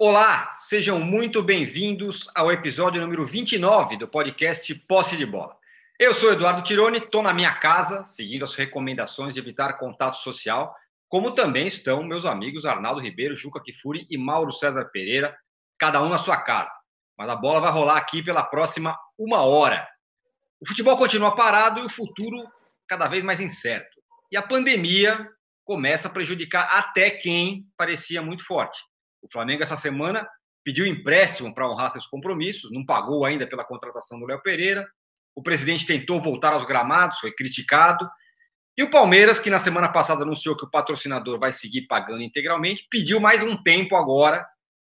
Olá, sejam muito bem-vindos ao episódio número 29 do podcast Posse de Bola. Eu sou Eduardo Tironi, estou na minha casa, seguindo as recomendações de evitar contato social, como também estão meus amigos Arnaldo Ribeiro, Juca Kifuri e Mauro César Pereira, cada um na sua casa. Mas a bola vai rolar aqui pela próxima uma hora. O futebol continua parado e o futuro cada vez mais incerto. E a pandemia começa a prejudicar até quem parecia muito forte. O Flamengo, essa semana, pediu empréstimo para honrar seus compromissos, não pagou ainda pela contratação do Léo Pereira. O presidente tentou voltar aos gramados, foi criticado. E o Palmeiras, que na semana passada anunciou que o patrocinador vai seguir pagando integralmente, pediu mais um tempo agora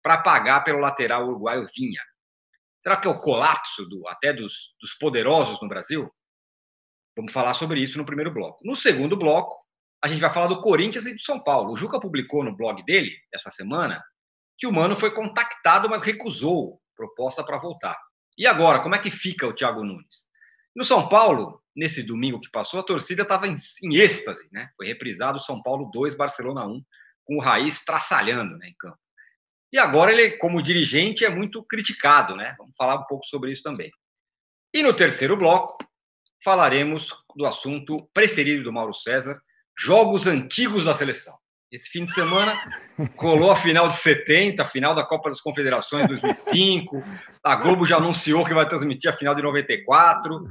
para pagar pelo lateral uruguaio Vinha. Será que é o colapso do, até dos, dos poderosos no Brasil? Vamos falar sobre isso no primeiro bloco. No segundo bloco, a gente vai falar do Corinthians e do São Paulo. O Juca publicou no blog dele, essa semana, que o Mano foi contactado, mas recusou proposta para voltar. E agora, como é que fica o Thiago Nunes? No São Paulo, nesse domingo que passou, a torcida estava em, em, êxtase, né? Foi reprisado São Paulo 2, Barcelona 1, com o Raiz traçalhando né, em campo. E agora ele, como dirigente, é muito criticado, né? Vamos falar um pouco sobre isso também. E no terceiro bloco, falaremos do assunto preferido do Mauro César, jogos antigos da seleção. Esse fim de semana colou a final de 70, a final da Copa das Confederações 2005. A Globo já anunciou que vai transmitir a final de 94.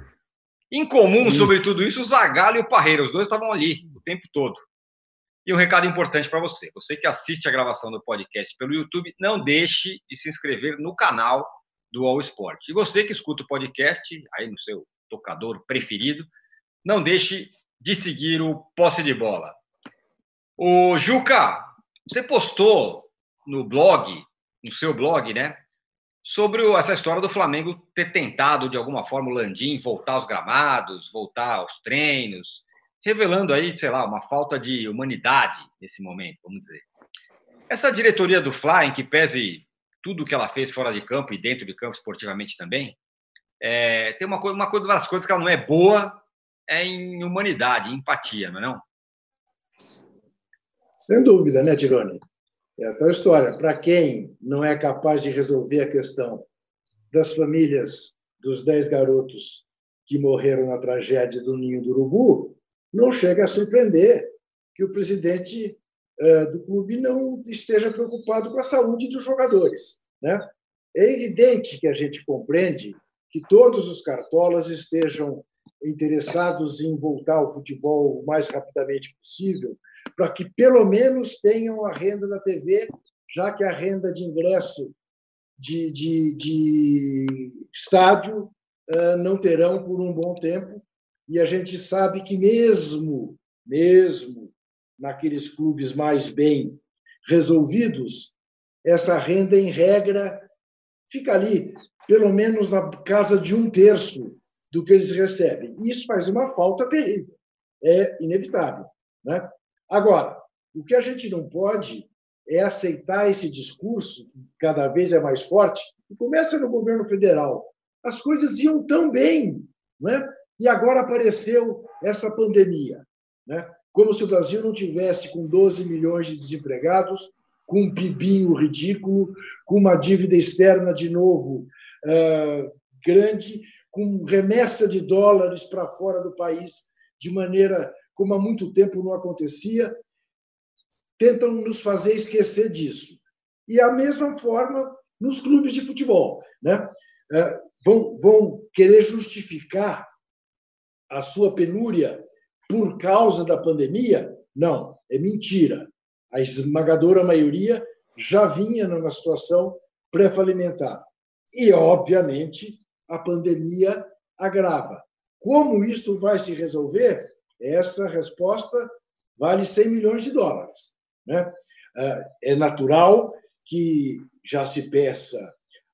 Em comum sobre tudo isso, o Zagallo e o Parreira, os dois estavam ali o tempo todo. E um recado importante para você: você que assiste a gravação do podcast pelo YouTube, não deixe de se inscrever no canal do All Sport. E você que escuta o podcast aí no seu tocador preferido, não deixe de seguir o posse de bola. O Juca, você postou no blog, no seu blog, né, sobre essa história do Flamengo ter tentado de alguma forma o Landim voltar aos gramados, voltar aos treinos, revelando aí, sei lá, uma falta de humanidade nesse momento, vamos dizer. Essa diretoria do Fly, em que pese tudo que ela fez fora de campo e dentro de campo esportivamente também, é, tem uma coisa, uma das coisas que ela não é boa é em humanidade, em empatia, não é não? Sem dúvida, né, Tirone? É a tua história. Para quem não é capaz de resolver a questão das famílias dos dez garotos que morreram na tragédia do Ninho do Urubu, não chega a surpreender que o presidente uh, do clube não esteja preocupado com a saúde dos jogadores. Né? É evidente que a gente compreende que todos os cartolas estejam interessados em voltar ao futebol o mais rapidamente possível, para que pelo menos tenham a renda da TV, já que a renda de ingresso de, de, de estádio uh, não terão por um bom tempo. E a gente sabe que mesmo, mesmo naqueles clubes mais bem resolvidos, essa renda, em regra, fica ali, pelo menos na casa de um terço do que eles recebem. Isso faz uma falta terrível, é inevitável. Né? Agora, o que a gente não pode é aceitar esse discurso, que cada vez é mais forte, e começa no governo federal. As coisas iam tão bem, né? e agora apareceu essa pandemia. Né? Como se o Brasil não tivesse com 12 milhões de desempregados, com um pibinho ridículo, com uma dívida externa de novo uh, grande, com remessa de dólares para fora do país de maneira como há muito tempo não acontecia, tentam nos fazer esquecer disso. E a mesma forma nos clubes de futebol, né? É, vão, vão querer justificar a sua penúria por causa da pandemia? Não, é mentira. A esmagadora maioria já vinha numa situação pré-falimentar. E, obviamente, a pandemia agrava. Como isto vai se resolver? Essa resposta vale 100 milhões de dólares. Né? Ah, é natural que já se peça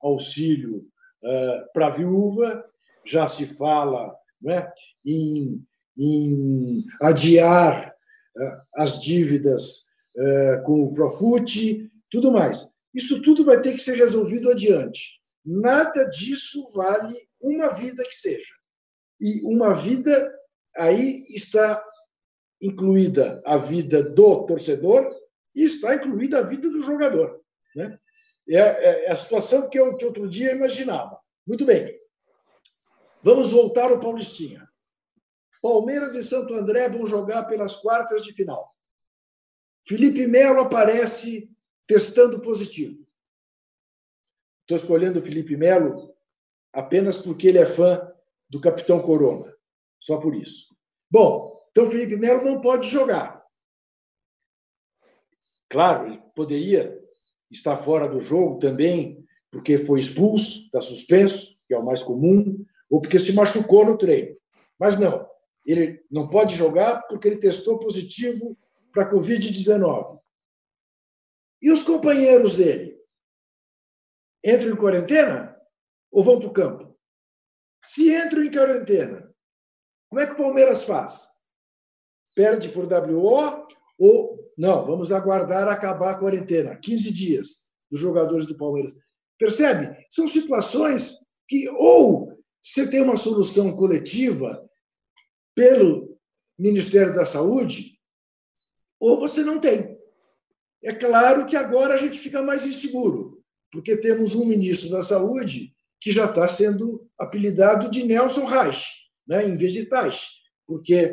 auxílio ah, para a viúva, já se fala né, em, em adiar ah, as dívidas com o Profut, tudo mais. Isso tudo vai ter que ser resolvido adiante. Nada disso vale uma vida que seja. E uma vida, aí está incluída a vida do torcedor e está incluída a vida do jogador. Né? É, é, é a situação que eu que outro dia imaginava. Muito bem. Vamos voltar ao Paulistinha. Palmeiras e Santo André vão jogar pelas quartas de final. Felipe Melo aparece testando positivo. Estou escolhendo o Felipe Melo apenas porque ele é fã do capitão Corona. Só por isso. Bom, então Felipe Melo não pode jogar. Claro, ele poderia estar fora do jogo também, porque foi expulso, está suspenso, que é o mais comum, ou porque se machucou no treino. Mas não, ele não pode jogar porque ele testou positivo para a Covid-19. E os companheiros dele? Entram em quarentena ou vão para o campo? Se entram em quarentena, como é que o Palmeiras faz? Perde por WO ou não? Vamos aguardar acabar a quarentena, 15 dias dos jogadores do Palmeiras. Percebe? São situações que ou você tem uma solução coletiva pelo Ministério da Saúde, ou você não tem. É claro que agora a gente fica mais inseguro, porque temos um ministro da Saúde que já está sendo apelidado de Nelson Reich, né, em vez de Tais, porque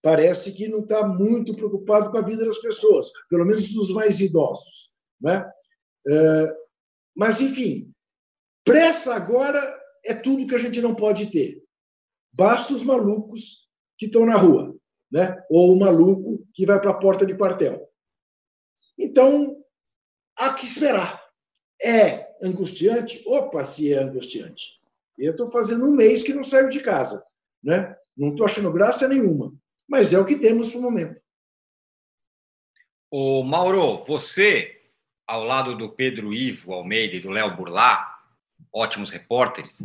parece que não está muito preocupado com a vida das pessoas, pelo menos dos mais idosos. Né? É, mas, enfim, pressa agora é tudo que a gente não pode ter. Basta os malucos que estão na rua, né? ou o maluco que vai para a porta de quartel. Então, há que esperar. É angustiante? Opa, se é angustiante. Eu estou fazendo um mês que não saio de casa. Né? Não estou achando graça nenhuma. Mas é o que temos para o momento. O Mauro, você, ao lado do Pedro Ivo Almeida e do Léo Burlá, ótimos repórteres,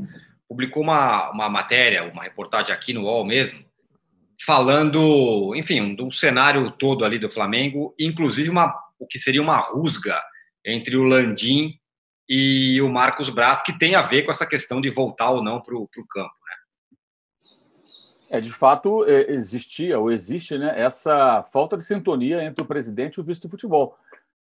publicou uma, uma matéria, uma reportagem aqui no UOL mesmo, falando, enfim, do cenário todo ali do Flamengo, inclusive uma, o que seria uma rusga entre o Landim e o Marcos Braz, que tem a ver com essa questão de voltar ou não para o campo. Né? É, de fato, é, existia ou existe né, essa falta de sintonia entre o presidente e o vice de futebol.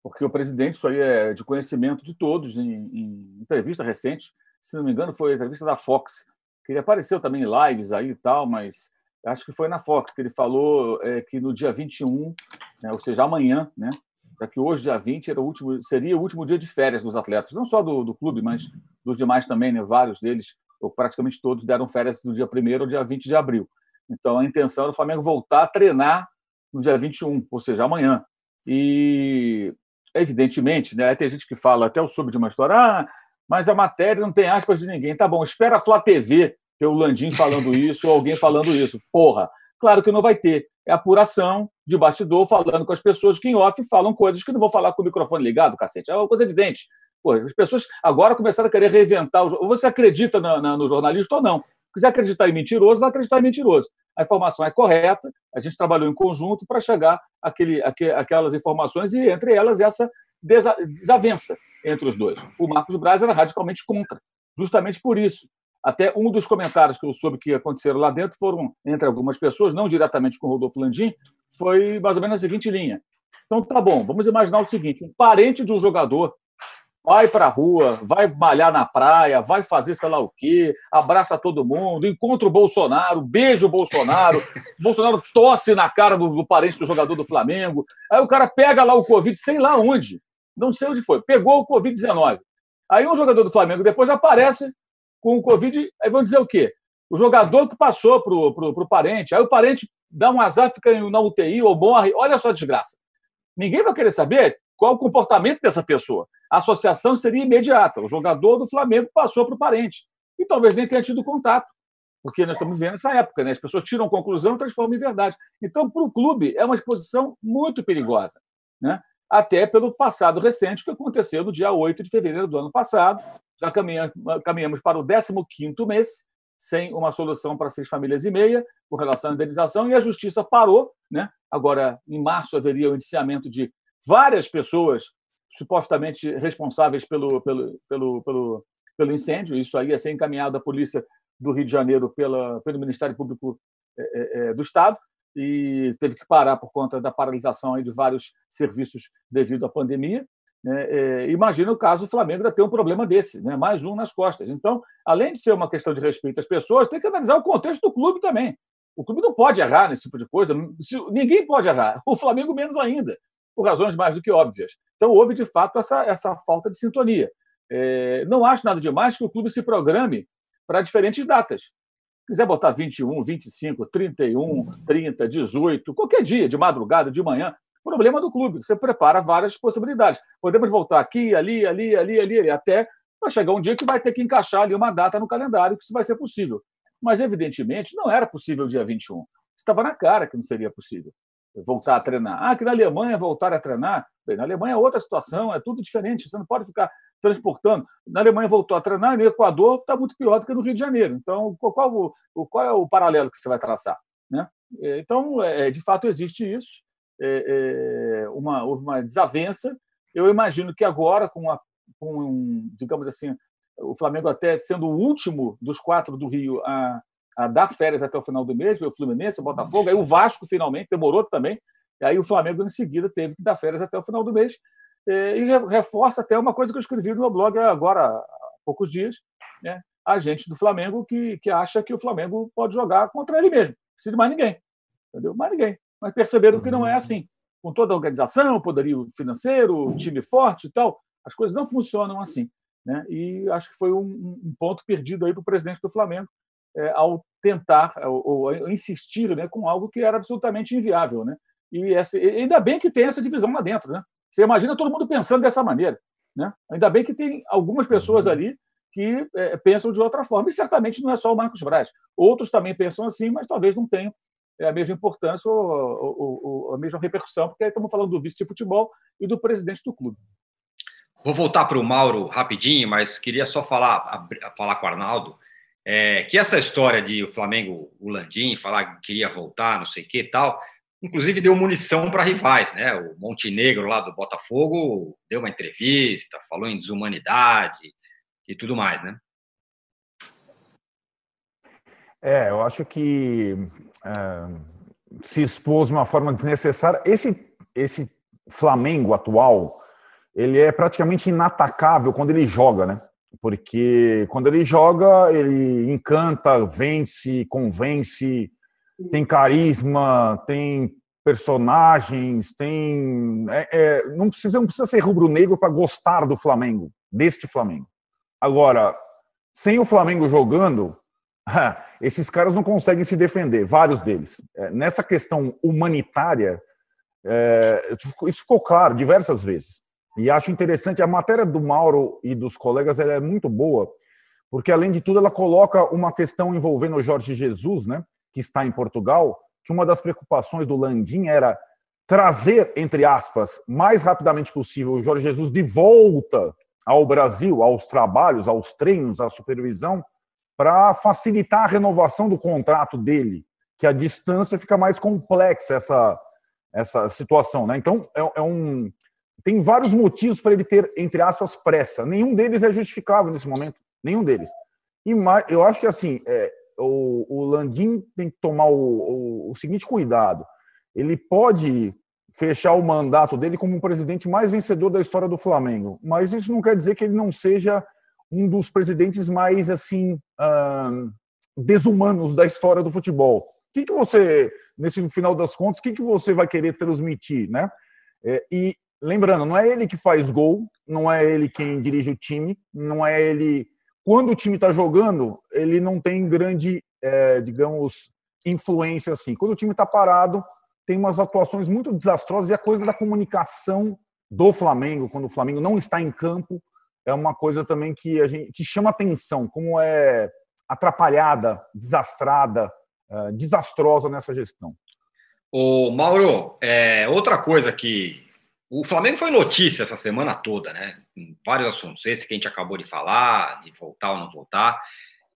Porque o presidente, isso aí é de conhecimento de todos, em, em entrevista recente, se não me engano, foi a entrevista da Fox, que ele apareceu também em lives aí e tal, mas acho que foi na Fox que ele falou é, que no dia 21, né, ou seja, amanhã, né, para que hoje, dia 20, era o último, seria o último dia de férias dos atletas, não só do, do clube, mas dos demais também, né, vários deles, ou praticamente todos, deram férias do dia 1 ao dia 20 de abril. Então, a intenção do Flamengo voltar a treinar no dia 21, ou seja, amanhã. E, evidentemente, né, tem gente que fala, até eu soube de uma história, ah, mas a matéria não tem aspas de ninguém. Tá bom, espera a Flá TV ter o Landim falando isso ou alguém falando isso. Porra, claro que não vai ter. É apuração de bastidor falando com as pessoas que em off falam coisas que não vão falar com o microfone ligado, cacete. É uma coisa evidente. Pô, as pessoas agora começaram a querer reinventar. O... Você acredita na, na, no jornalista ou não? Se quiser acreditar em mentiroso, vai acreditar em mentiroso. A informação é correta, a gente trabalhou em conjunto para chegar àquele, àquelas informações e, entre elas, essa desavença entre os dois. O Marcos Braz era radicalmente contra, justamente por isso. Até um dos comentários que eu soube que aconteceram lá dentro foram entre algumas pessoas, não diretamente com o Rodolfo Landim, foi mais ou menos a seguinte linha. Então, tá bom, vamos imaginar o seguinte: um parente de um jogador vai para a rua, vai malhar na praia, vai fazer sei lá o quê, abraça todo mundo, encontra o Bolsonaro, beija o Bolsonaro, o Bolsonaro tosse na cara do, do, parente do jogador do Flamengo, aí o cara pega lá o Covid, sei lá onde, não sei onde foi, pegou o Covid-19. Aí um jogador do Flamengo depois aparece com o Covid, aí vão dizer o quê? O jogador que passou para o parente, aí o parente dá um azar, fica na UTI ou morre, olha só a desgraça. Ninguém vai querer saber qual o comportamento dessa pessoa. A associação seria imediata. O jogador do Flamengo passou para o parente. E talvez nem tenha tido contato, porque nós estamos vendo essa época, né? as pessoas tiram conclusão e transformam em verdade. Então, para o clube, é uma exposição muito perigosa. Né? até pelo passado recente, que aconteceu no dia 8 de fevereiro do ano passado. Já caminhamos, caminhamos para o 15 mês, sem uma solução para seis famílias e meia, com relação à indenização, e a justiça parou. Né? Agora, em março, haveria o indiciamento de várias pessoas supostamente responsáveis pelo, pelo, pelo, pelo, pelo incêndio. Isso aí ia ser encaminhado à polícia do Rio de Janeiro pela, pelo Ministério Público é, é, do Estado e teve que parar por conta da paralisação de vários serviços devido à pandemia. É, é, imagina o caso do Flamengo ter um problema desse, né? mais um nas costas. Então, além de ser uma questão de respeito às pessoas, tem que analisar o contexto do clube também. O clube não pode errar nesse tipo de coisa. Ninguém pode errar. O Flamengo menos ainda, por razões mais do que óbvias. Então, houve, de fato, essa, essa falta de sintonia. É, não acho nada demais que o clube se programe para diferentes datas. Se quiser botar 21, 25, 31, 30, 18, qualquer dia, de madrugada, de manhã, problema do clube. Você prepara várias possibilidades. Podemos voltar aqui, ali, ali, ali, ali, até vai chegar um dia que vai ter que encaixar ali uma data no calendário, que isso vai ser possível. Mas, evidentemente, não era possível dia 21. Estava na cara que não seria possível voltar a treinar. Ah, que na Alemanha voltar a treinar. Bem, na Alemanha é outra situação, é tudo diferente. Você não pode ficar transportando. Na Alemanha voltou a treinar, no Equador está muito pior do que no Rio de Janeiro. Então, qual, qual é o paralelo que você vai traçar? Né? Então, é, de fato, existe isso é, é, uma, uma desavença. Eu imagino que agora, com, a, com, digamos assim, o Flamengo até sendo o último dos quatro do Rio a, a dar férias até o final do mês, o Fluminense, o Botafogo, aí o Vasco finalmente demorou também, e aí o Flamengo em seguida teve que dar férias até o final do mês, é, e reforça até uma coisa que eu escrevi no meu blog agora há poucos dias, né? a gente do Flamengo que, que acha que o Flamengo pode jogar contra ele mesmo, não precisa de mais ninguém, entendeu? Mais ninguém mas perceberam que não é assim. Com toda a organização, poderio financeiro, time forte e tal, as coisas não funcionam assim. Né? E acho que foi um, um ponto perdido aí para o presidente do Flamengo é, ao tentar, ou, ou insistir né, com algo que era absolutamente inviável. Né? E essa, ainda bem que tem essa divisão lá dentro. Né? Você imagina todo mundo pensando dessa maneira. Né? Ainda bem que tem algumas pessoas ali que é, pensam de outra forma. E certamente não é só o Marcos Braz. Outros também pensam assim, mas talvez não tenham é a mesma importância ou, ou, ou, a mesma repercussão, porque aí estamos falando do vice de futebol e do presidente do clube. Vou voltar para o Mauro rapidinho, mas queria só falar, falar com o Arnaldo, é, que essa história de o Flamengo, o Landim, falar que queria voltar, não sei o que e tal, inclusive deu munição para rivais, né? O Montenegro lá do Botafogo deu uma entrevista, falou em desumanidade e tudo mais, né? É, eu acho que se expôs de uma forma desnecessária. Esse, esse Flamengo atual, ele é praticamente inatacável quando ele joga, né? Porque quando ele joga, ele encanta, vence, convence, tem carisma, tem personagens, tem. É, é, não, precisa, não precisa ser rubro-negro para gostar do Flamengo, deste Flamengo. Agora, sem o Flamengo jogando, esses caras não conseguem se defender, vários deles. É, nessa questão humanitária, é, isso ficou claro diversas vezes. E acho interessante, a matéria do Mauro e dos colegas é muito boa, porque, além de tudo, ela coloca uma questão envolvendo o Jorge Jesus, né, que está em Portugal, que uma das preocupações do Landim era trazer, entre aspas, mais rapidamente possível o Jorge Jesus de volta ao Brasil, aos trabalhos, aos treinos, à supervisão, para facilitar a renovação do contrato dele, que a distância fica mais complexa essa, essa situação. Né? Então, é, é um, tem vários motivos para ele ter, entre aspas, pressa. Nenhum deles é justificável nesse momento. Nenhum deles. E mais, eu acho que assim, é, o, o Landim tem que tomar o, o, o seguinte cuidado. Ele pode fechar o mandato dele como o presidente mais vencedor da história do Flamengo, mas isso não quer dizer que ele não seja um dos presidentes mais assim uh, desumanos da história do futebol. O que, que você, nesse final das contas, o que, que você vai querer transmitir, né? É, e lembrando, não é ele que faz gol, não é ele quem dirige o time, não é ele. Quando o time está jogando, ele não tem grande, é, digamos, influência assim. Quando o time está parado, tem umas atuações muito desastrosas e a coisa da comunicação do Flamengo, quando o Flamengo não está em campo, é uma coisa também que a gente que chama atenção, como é atrapalhada, desastrada, é, desastrosa nessa gestão. O Mauro, é, outra coisa que o Flamengo foi notícia essa semana toda, né? Em vários assuntos, esse que a gente acabou de falar, de voltar ou não voltar.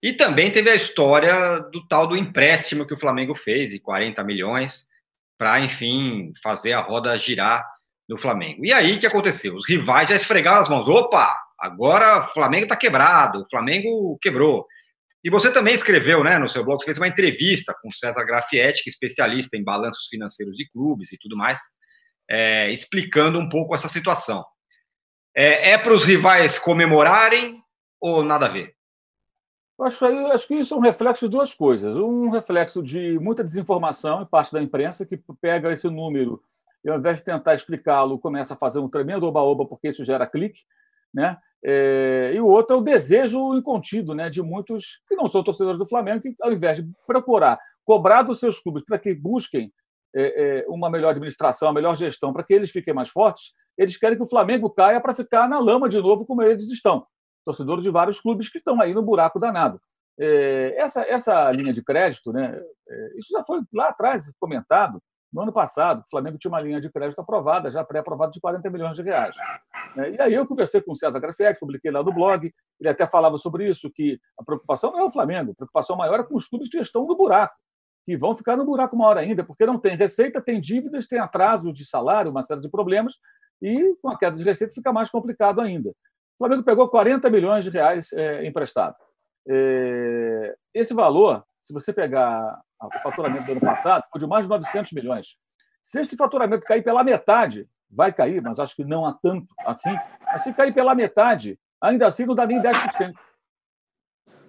E também teve a história do tal do empréstimo que o Flamengo fez, de 40 milhões, para, enfim, fazer a roda girar no Flamengo. E aí, o que aconteceu? Os rivais já esfregaram as mãos. Opa, Agora o Flamengo está quebrado, o Flamengo quebrou. E você também escreveu, né, no seu blog, você fez uma entrevista com César Grafietti, que é especialista em balanços financeiros de clubes e tudo mais, é, explicando um pouco essa situação. É, é para os rivais comemorarem ou nada a ver? Acho, acho que isso é um reflexo de duas coisas. Um reflexo de muita desinformação em parte da imprensa, que pega esse número e, ao invés de tentar explicá-lo, começa a fazer um tremendo oba-oba, porque isso gera clique. Né? É, e o outro é o desejo incontido né, de muitos que não são torcedores do Flamengo, que, ao invés de procurar cobrar dos seus clubes para que busquem é, é, uma melhor administração, uma melhor gestão, para que eles fiquem mais fortes, eles querem que o Flamengo caia para ficar na lama de novo, como eles estão torcedores de vários clubes que estão aí no buraco danado. É, essa, essa linha de crédito, né, é, isso já foi lá atrás comentado, no ano passado, o Flamengo tinha uma linha de crédito aprovada, já pré-aprovada, de 40 milhões de reais. É, e aí eu conversei com o César Grafetti, publiquei lá no blog, ele até falava sobre isso, que a preocupação não é o Flamengo, a preocupação maior é com os clubes que estão no buraco, que vão ficar no buraco uma hora ainda, porque não tem receita, tem dívidas, tem atraso de salário, uma série de problemas, e com a queda de receita fica mais complicado ainda. O Flamengo pegou 40 milhões de reais é, emprestado. É, esse valor, se você pegar o faturamento do ano passado, foi de mais de 900 milhões. Se esse faturamento cair pela metade, vai cair, mas acho que não há tanto assim, mas se cair pela metade, ainda assim não dá nem 10%.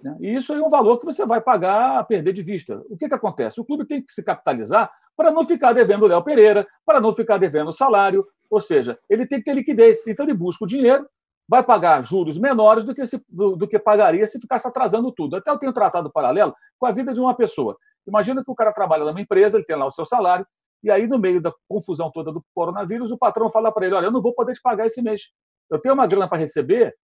Né? E isso é um valor que você vai pagar a perder de vista. O que, que acontece? O clube tem que se capitalizar para não ficar devendo o Léo Pereira, para não ficar devendo o salário, ou seja, ele tem que ter liquidez. Então ele busca o dinheiro vai pagar juros menores do que, se, do, do, que pagaria se ficasse atrasando tudo. Até eu tenho traçado paralelo com a vida de uma pessoa. Imagina que o cara trabalha numa empresa, ele tem lá o seu salário, e aí, no meio da confusão toda do coronavírus, o patrão fala para ele: Olha, eu não vou poder te pagar esse mês. Eu tenho uma grana para receber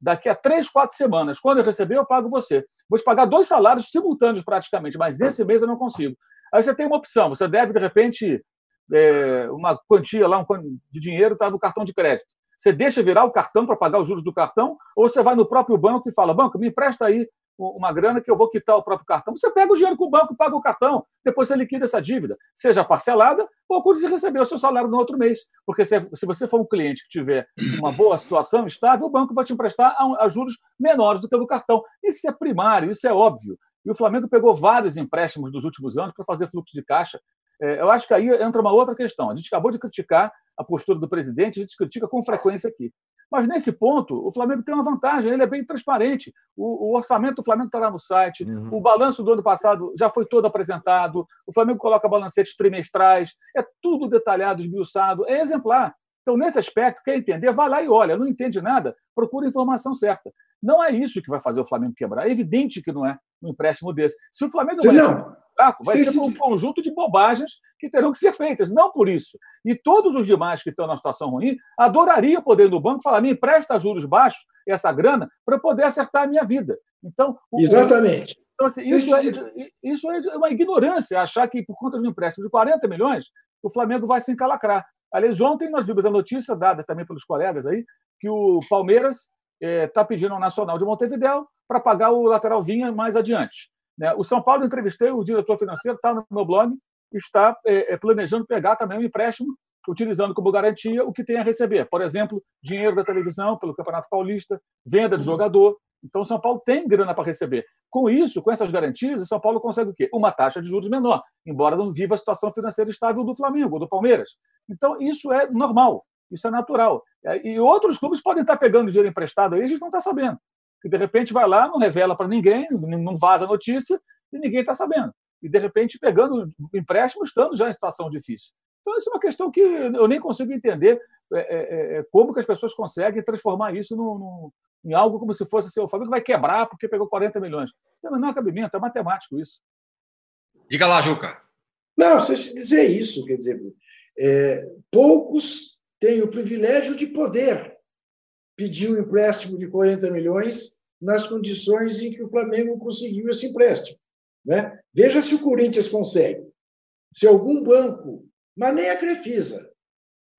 daqui a três, quatro semanas. Quando eu receber, eu pago você. Vou te pagar dois salários simultâneos praticamente, mas nesse mês eu não consigo. Aí você tem uma opção: você deve, de repente, é, uma quantia lá um, de dinheiro está no cartão de crédito. Você deixa virar o cartão para pagar os juros do cartão, ou você vai no próprio banco e fala: banco, me empresta aí uma grana que eu vou quitar o próprio cartão. Você pega o dinheiro com o banco, paga o cartão, depois você liquida essa dívida, seja parcelada ou quando você receber o seu salário no outro mês. Porque se, se você for um cliente que tiver uma boa situação estável, o banco vai te emprestar a, juros menores do que o do cartão. Isso é primário, isso é óbvio. E o Flamengo pegou vários empréstimos dos últimos anos para fazer fluxo de caixa. É, eu acho que aí entra uma outra questão. A gente acabou de criticar a postura do presidente, a gente critica com frequência aqui. Mas nesse ponto, o Flamengo tem uma vantagem, ele é bem transparente. O, o orçamento do Flamengo está lá no site, uhum. o balanço do ano passado já foi todo apresentado, o Flamengo coloca balancetes trimestrais, é tudo detalhado, esmiuçado, é exemplar. Então, nesse aspecto, quer entender, vai lá e olha. Não entende nada, procura a informação certa. Não é isso que vai fazer o Flamengo quebrar. É evidente que não é um empréstimo desse. Se o Flamengo vai não fraco, vai ser sim. um conjunto de bobagens que terão que ser feitas, não por isso. E todos os demais que estão na situação ruim adoraria poder no banco falar: me empresta juros baixos essa grana para eu poder acertar a minha vida. Então, o, Exatamente. Então, assim, isso, é, isso é uma ignorância, achar que por conta de um empréstimo de 40 milhões, o Flamengo vai se encalacrar. Aliás, ontem nós vimos a notícia dada também pelos colegas aí, que o Palmeiras está eh, pedindo ao Nacional de Montevideo para pagar o lateral Vinha mais adiante. Né? O São Paulo, entrevistei o diretor financeiro, está no meu blog, está é, é, planejando pegar também um empréstimo, utilizando como garantia o que tem a receber. Por exemplo, dinheiro da televisão pelo Campeonato Paulista, venda de jogador. Então, o São Paulo tem grana para receber. Com isso, com essas garantias, o São Paulo consegue o quê? Uma taxa de juros menor, embora não viva a situação financeira estável do Flamengo, do Palmeiras. Então, isso é normal, isso é natural. E outros clubes podem estar pegando dinheiro emprestado aí, a gente não está sabendo que de repente vai lá, não revela para ninguém, não vaza a notícia e ninguém está sabendo. E de repente pegando empréstimo, estando já em situação difícil. Então, isso é uma questão que eu nem consigo entender é, é, é, é como que as pessoas conseguem transformar isso no, no, em algo como se fosse assim, o Flamengo vai quebrar porque pegou 40 milhões. Não, não é cabimento, é matemático isso. Diga lá, Juca. Não, você dizer isso, quer dizer, é, poucos têm o privilégio de poder pediu um empréstimo de 40 milhões nas condições em que o Flamengo conseguiu esse empréstimo. Né? Veja se o Corinthians consegue. Se algum banco, mas nem a Crefisa,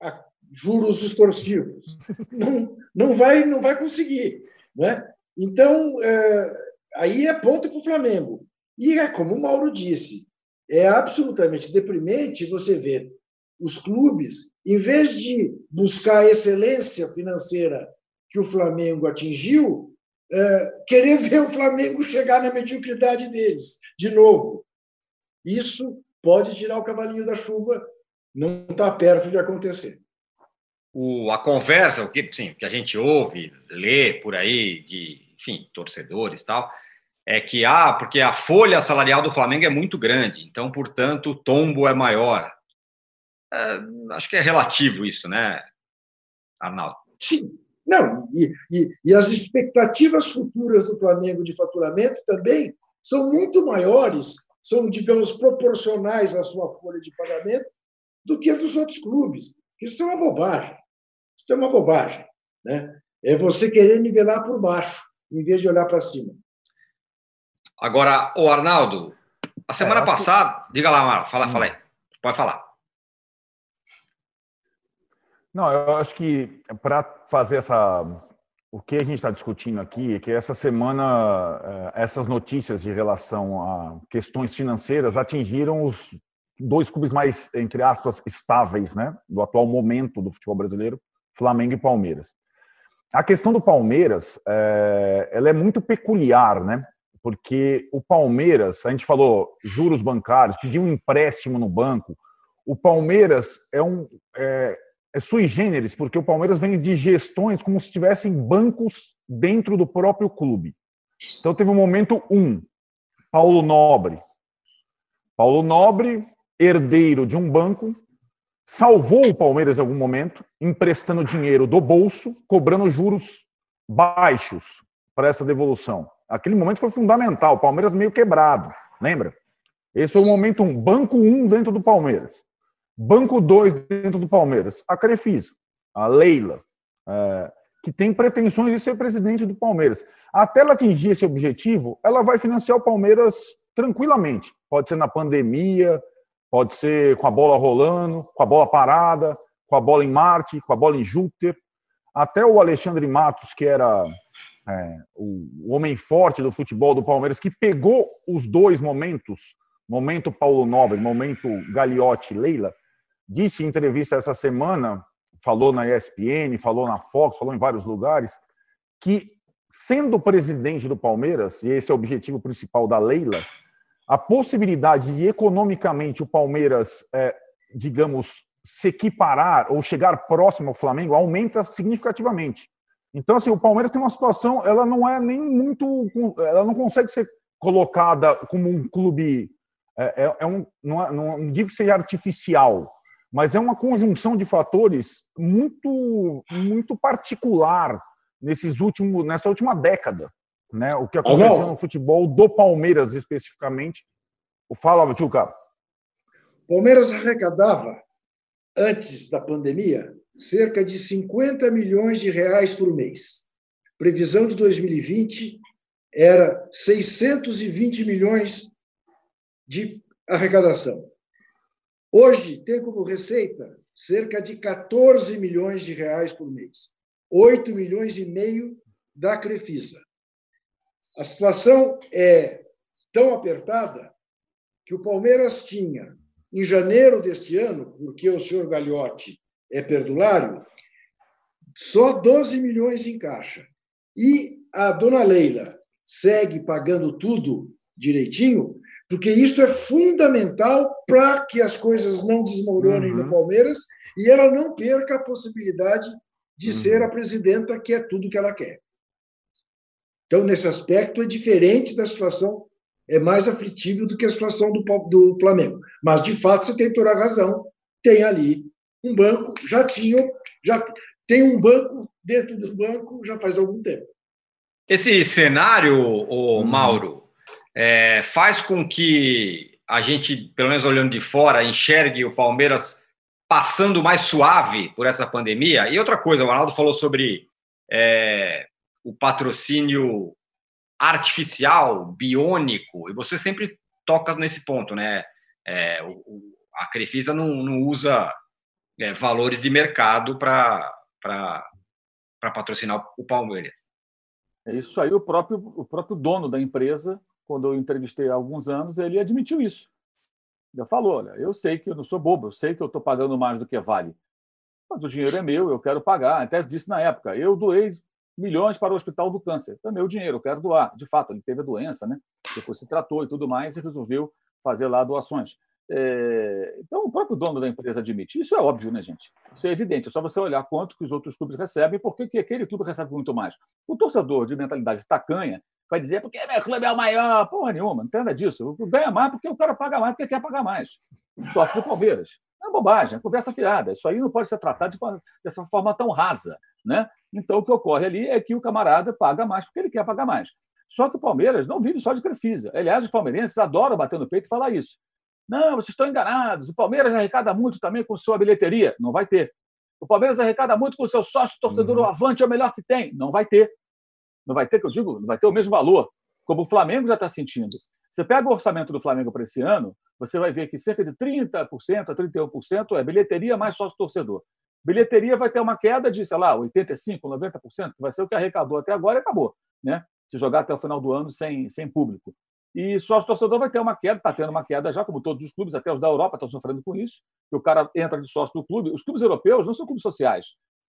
a juros extorsivos, não, não, vai, não vai conseguir. Né? Então, é, aí é ponto para o Flamengo. E é como o Mauro disse, é absolutamente deprimente você ver os clubes, em vez de buscar excelência financeira que o Flamengo atingiu, é, querer ver o Flamengo chegar na mediocridade deles, de novo. Isso pode tirar o cavalinho da chuva, não está perto de acontecer. o, a conversa, o que, sim, que a gente ouve, lê por aí, de, enfim, torcedores e tal, é que, ah, porque a folha salarial do Flamengo é muito grande, então, portanto, o tombo é maior. É, acho que é relativo isso, né, Arnaldo? Sim. Não, e, e, e as expectativas futuras do Flamengo de faturamento também são muito maiores, são, digamos, proporcionais à sua folha de pagamento do que as dos outros clubes. Isso é uma bobagem. Isso é uma bobagem. Né? É você querer nivelar por baixo, em vez de olhar para cima. Agora, o Arnaldo, a semana é, passada. Que... Diga lá, Amaro, fala, hum. fala aí. Pode falar. Não, eu acho que para fazer essa. O que a gente está discutindo aqui é que essa semana eh, essas notícias de relação a questões financeiras atingiram os dois clubes mais, entre aspas, estáveis né, do atual momento do futebol brasileiro, Flamengo e Palmeiras. A questão do Palmeiras é, ela é muito peculiar, né? Porque o Palmeiras, a gente falou juros bancários, pediu um empréstimo no banco. O Palmeiras é um é, é sui generis, porque o Palmeiras vem de gestões como se tivessem bancos dentro do próprio clube. Então teve um momento um, Paulo Nobre. Paulo Nobre, herdeiro de um banco, salvou o Palmeiras em algum momento, emprestando dinheiro do bolso, cobrando juros baixos para essa devolução. Aquele momento foi fundamental, o Palmeiras meio quebrado, lembra? Esse foi o momento um, banco um dentro do Palmeiras. Banco 2 dentro do Palmeiras, a Crefisa, a Leila, é, que tem pretensões de ser presidente do Palmeiras. Até ela atingir esse objetivo, ela vai financiar o Palmeiras tranquilamente. Pode ser na pandemia, pode ser com a bola rolando, com a bola parada, com a bola em Marte, com a bola em Júpiter. Até o Alexandre Matos, que era é, o homem forte do futebol do Palmeiras, que pegou os dois momentos, momento Paulo Nobre, momento Gagliotti Leila, disse em entrevista essa semana, falou na ESPN, falou na Fox, falou em vários lugares, que sendo presidente do Palmeiras, e esse é o objetivo principal da Leila, a possibilidade de economicamente o Palmeiras, é, digamos, se equiparar ou chegar próximo ao Flamengo aumenta significativamente. Então, assim, o Palmeiras tem uma situação, ela não é nem muito, ela não consegue ser colocada como um clube, é, é, é um, não, é, não digo que seja artificial, mas é uma conjunção de fatores muito muito particular nesses últimos nessa última década, né? O que aconteceu no futebol do Palmeiras especificamente. Fala, Tchuca. Palmeiras arrecadava antes da pandemia cerca de 50 milhões de reais por mês. Previsão de 2020 era 620 milhões de arrecadação. Hoje tem como receita cerca de 14 milhões de reais por mês, 8 milhões e meio da Crefisa. A situação é tão apertada que o Palmeiras tinha, em janeiro deste ano, porque o senhor Gagliotti é perdulário, só 12 milhões em caixa. E a dona Leila segue pagando tudo direitinho, porque isso é fundamental para que as coisas não desmoronem uhum. no Palmeiras e ela não perca a possibilidade de uhum. ser a presidenta, que é tudo que ela quer. Então, nesse aspecto, é diferente da situação, é mais aflitível do que a situação do, do Flamengo. Mas, de fato, você tem toda a razão. Tem ali um banco, já tinha, já tem um banco dentro do banco já faz algum tempo. Esse cenário, o uhum. Mauro, é, faz com que a gente, pelo menos olhando de fora, enxergue o Palmeiras passando mais suave por essa pandemia. E outra coisa, o Arnaldo falou sobre é, o patrocínio artificial, biônico, e você sempre toca nesse ponto, né? É, o, a Crefisa não, não usa é, valores de mercado para patrocinar o Palmeiras. É isso aí, o próprio, o próprio dono da empresa quando eu entrevistei há alguns anos, ele admitiu isso. Ele falou: olha, eu sei que eu não sou bobo, eu sei que eu estou pagando mais do que vale. Mas o dinheiro é meu, eu quero pagar. Até disse na época: eu doei milhões para o Hospital do Câncer. É meu dinheiro, eu quero doar. De fato, ele teve a doença, né? Depois se tratou e tudo mais e resolveu fazer lá doações. É, então, o próprio dono da empresa admite. Isso é óbvio, né, gente? Isso é evidente. É só você olhar quanto que os outros clubes recebem, porque que aquele clube recebe muito mais. O torcedor de mentalidade tacanha vai dizer porque meu clube é o maior. Porra nenhuma, não tem nada disso. Ganha mais porque o cara paga mais porque quer pagar mais. Sócio do Palmeiras. É bobagem, é conversa fiada. Isso aí não pode ser tratado de forma, dessa forma tão rasa. Né? Então, o que ocorre ali é que o camarada paga mais porque ele quer pagar mais. Só que o Palmeiras não vive só de Crefisa. Aliás, os palmeirenses adoram bater no peito e falar isso. Não, vocês estão enganados. O Palmeiras arrecada muito também com sua bilheteria. Não vai ter. O Palmeiras arrecada muito com seu sócio torcedor uhum. avante, é o melhor que tem. Não vai ter. Não vai ter, que eu digo, não vai ter o mesmo valor, como o Flamengo já está sentindo. Você pega o orçamento do Flamengo para esse ano, você vai ver que cerca de 30% a 31% é bilheteria mais sócio torcedor. Bilheteria vai ter uma queda de, sei lá, 85%, 90%, que vai ser o que arrecadou até agora e acabou. Né? Se jogar até o final do ano sem, sem público. E sócio torcedor vai ter uma queda, está tendo uma queda já, como todos os clubes, até os da Europa estão sofrendo com isso. Que o cara entra de sócio do clube. Os clubes europeus não são clubes sociais,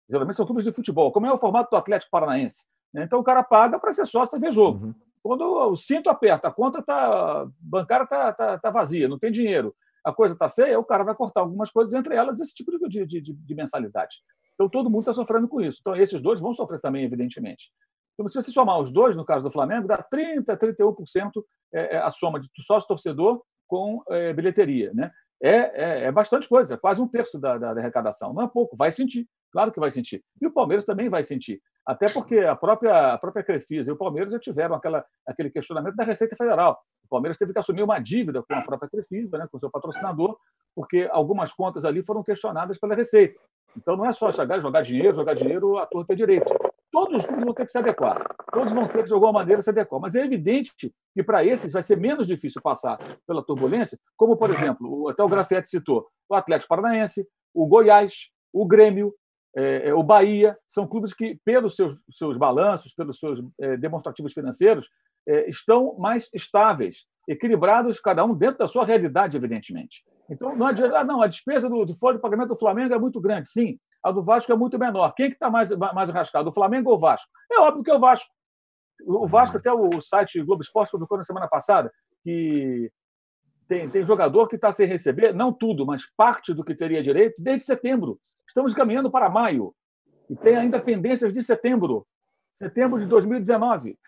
geralmente são clubes de futebol, como é o formato do Atlético Paranaense. Né? Então o cara paga para ser sócio para ver jogo. Uhum. Quando o cinto aperta, a conta tá, bancária está tá, tá vazia, não tem dinheiro, a coisa está feia, o cara vai cortar algumas coisas, entre elas esse tipo de, de, de, de mensalidade. Então todo mundo está sofrendo com isso. Então esses dois vão sofrer também, evidentemente. Então, se você somar os dois, no caso do Flamengo, dá 30%, 31% é, é, a soma de sócio-torcedor com é, bilheteria. Né? É, é, é, bastante coisa, é quase um terço da, da, da, arrecadação. Não é pouco, vai sentir, claro que vai sentir. E o Palmeiras também vai sentir. Até porque a própria, a própria Crefisa e o Palmeiras já tiveram aquela, aquele questionamento da Receita Federal. O Palmeiras teve que assumir uma dívida com a própria Crefisa, né, com o seu patrocinador, porque algumas contas ali foram questionadas pela Receita. Então não é só chegar jogar dinheiro, jogar dinheiro, a torre tem direito todos os clubes vão ter que se adequar. Todos vão ter que, de alguma maneira, se adequar. Mas é evidente que, para esses, vai ser menos difícil passar pela turbulência, como, por exemplo, até o Grafete citou, o Atlético Paranaense, o Goiás, o Grêmio, é, é, o Bahia, são clubes que, pelos seus, seus balanços, pelos seus é, demonstrativos financeiros, é, estão mais estáveis, equilibrados, cada um dentro da sua realidade, evidentemente. Então, não adianta, ah, não, a despesa do, do folha de pagamento do Flamengo é muito grande. Sim, a do Vasco é muito menor. Quem que está mais, mais rascado, o Flamengo ou o Vasco? É óbvio que é o Vasco. O Vasco, até o site Globo Esporte publicou na semana passada que tem, tem jogador que está sem receber, não tudo, mas parte do que teria direito, desde setembro. Estamos caminhando para maio. E tem ainda pendências de setembro. Setembro de 2019.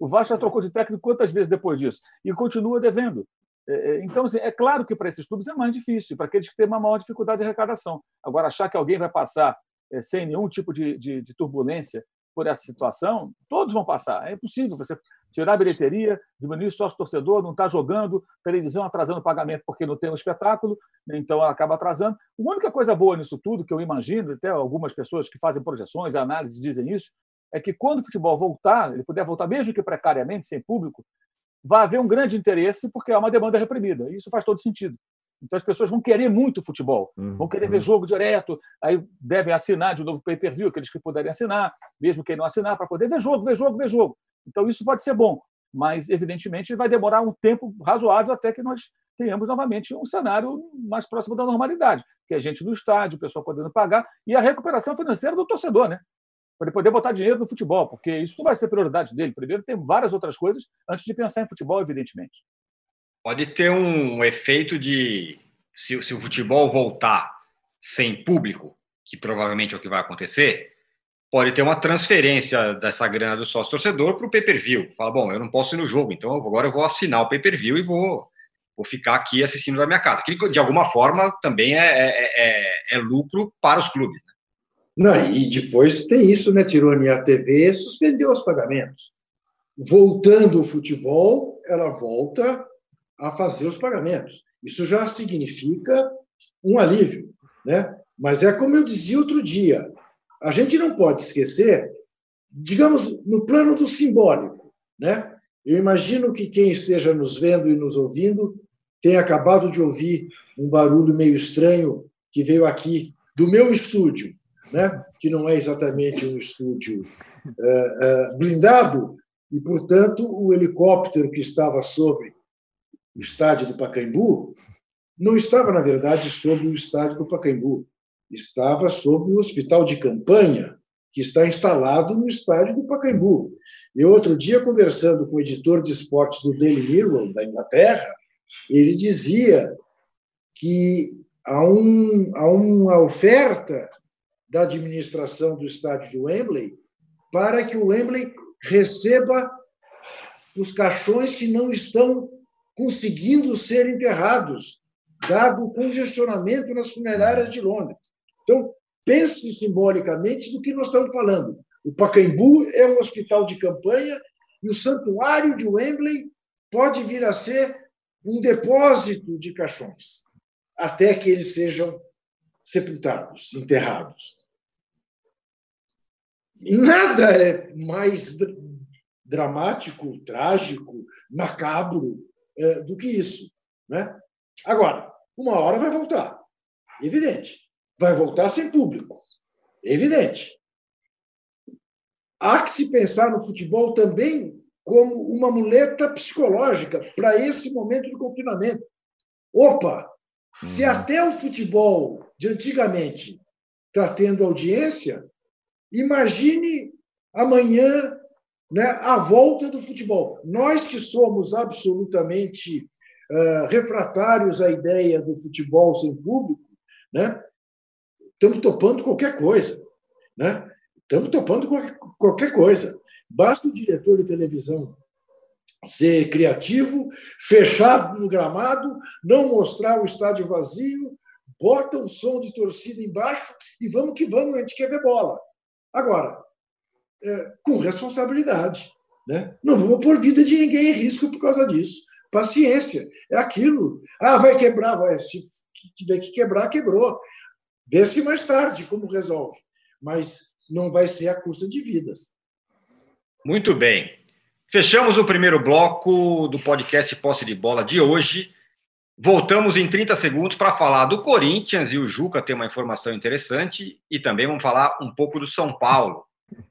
O Vasco já trocou de técnico quantas vezes depois disso? E continua devendo. É, é, então, assim, é claro que para esses clubes é mais difícil, para aqueles que têm uma maior dificuldade de arrecadação. Agora, achar que alguém vai passar é, sem nenhum tipo de, de, de, turbulência por essa situação, todos vão passar. É impossível você tirar a bilheteria, diminuir sócio torcedor, não está jogando, televisão atrasando o pagamento porque não tem um espetáculo, então acaba atrasando. A única coisa boa nisso tudo, que eu imagino, até algumas pessoas que fazem projeções, análises dizem isso, é que quando o futebol voltar, ele puder voltar mesmo que precariamente, sem público, vai haver um grande interesse porque é uma demanda reprimida. E isso faz todo sentido. Então as pessoas vão querer muito futebol, uhum. vão querer ver jogo direto, aí devem assinar de novo pay-per-view, aqueles que puderem assinar, mesmo quem não assinar, para poder ver jogo, ver jogo, ver jogo. Então isso pode ser bom, mas evidentemente vai demorar um tempo razoável até que nós tenhamos novamente um cenário mais próximo da normalidade, que é gente no estádio, o pessoal podendo pagar, e a recuperação financeira do torcedor, né? para ele poder botar dinheiro no futebol, porque isso não vai ser prioridade dele. Primeiro tem várias outras coisas antes de pensar em futebol, evidentemente. Pode ter um efeito de se, se o futebol voltar sem público, que provavelmente é o que vai acontecer, pode ter uma transferência dessa grana do sócio torcedor para o pay-per-view. Fala, bom, eu não posso ir no jogo, então agora eu vou assinar o pay-per-view e vou, vou ficar aqui assistindo da minha casa. Que de alguma forma também é, é, é, é lucro para os clubes. Né? Não, e depois tem isso, né, Tironi? A TV suspendeu os pagamentos. Voltando o futebol, ela volta a fazer os pagamentos. Isso já significa um alívio, né? Mas é como eu dizia outro dia, a gente não pode esquecer, digamos, no plano do simbólico, né? Eu imagino que quem esteja nos vendo e nos ouvindo tenha acabado de ouvir um barulho meio estranho que veio aqui do meu estúdio né? que não é exatamente um estúdio uh, uh, blindado, e, portanto, o helicóptero que estava sobre estádio do Pacaembu não estava, na verdade, sobre o estádio do Pacaembu, estava sobre o hospital de campanha que está instalado no estádio do Pacaembu. E outro dia, conversando com o editor de esportes do Daily Mirror, da Inglaterra, ele dizia que há, um, há uma oferta da administração do estádio de Wembley para que o Wembley receba os caixões que não estão conseguindo ser enterrados, dado o congestionamento nas funerárias de Londres. Então, pense simbolicamente do que nós estamos falando. O Pacaembu é um hospital de campanha e o santuário de Wembley pode vir a ser um depósito de caixões, até que eles sejam sepultados, enterrados. Nada é mais dramático, trágico, macabro do que isso. Né? Agora, uma hora vai voltar, evidente. Vai voltar sem público, evidente. Há que se pensar no futebol também como uma muleta psicológica para esse momento do confinamento. Opa, se uhum. até o futebol de antigamente está tendo audiência, imagine amanhã né, a volta do futebol. Nós que somos absolutamente uh, refratários à ideia do futebol sem público, né, estamos topando qualquer coisa. Né? Estamos topando qualquer, coisa. Basta o diretor de televisão ser criativo, fechar no gramado, não mostrar o estádio vazio, bota um som de torcida embaixo e vamos que vamos, a gente quer ver bola. Agora, é, com responsabilidade. Né? Não vamos pôr vida de ninguém em risco por causa disso. Paciência, é aquilo. Ah, vai quebrar, vai. Se tiver que quebrar, quebrou. Vê-se mais tarde como resolve. Mas não vai ser a custa de vidas. Muito bem. Fechamos o primeiro bloco do podcast Posse de Bola de hoje. Voltamos em 30 segundos para falar do Corinthians e o Juca tem uma informação interessante e também vamos falar um pouco do São Paulo.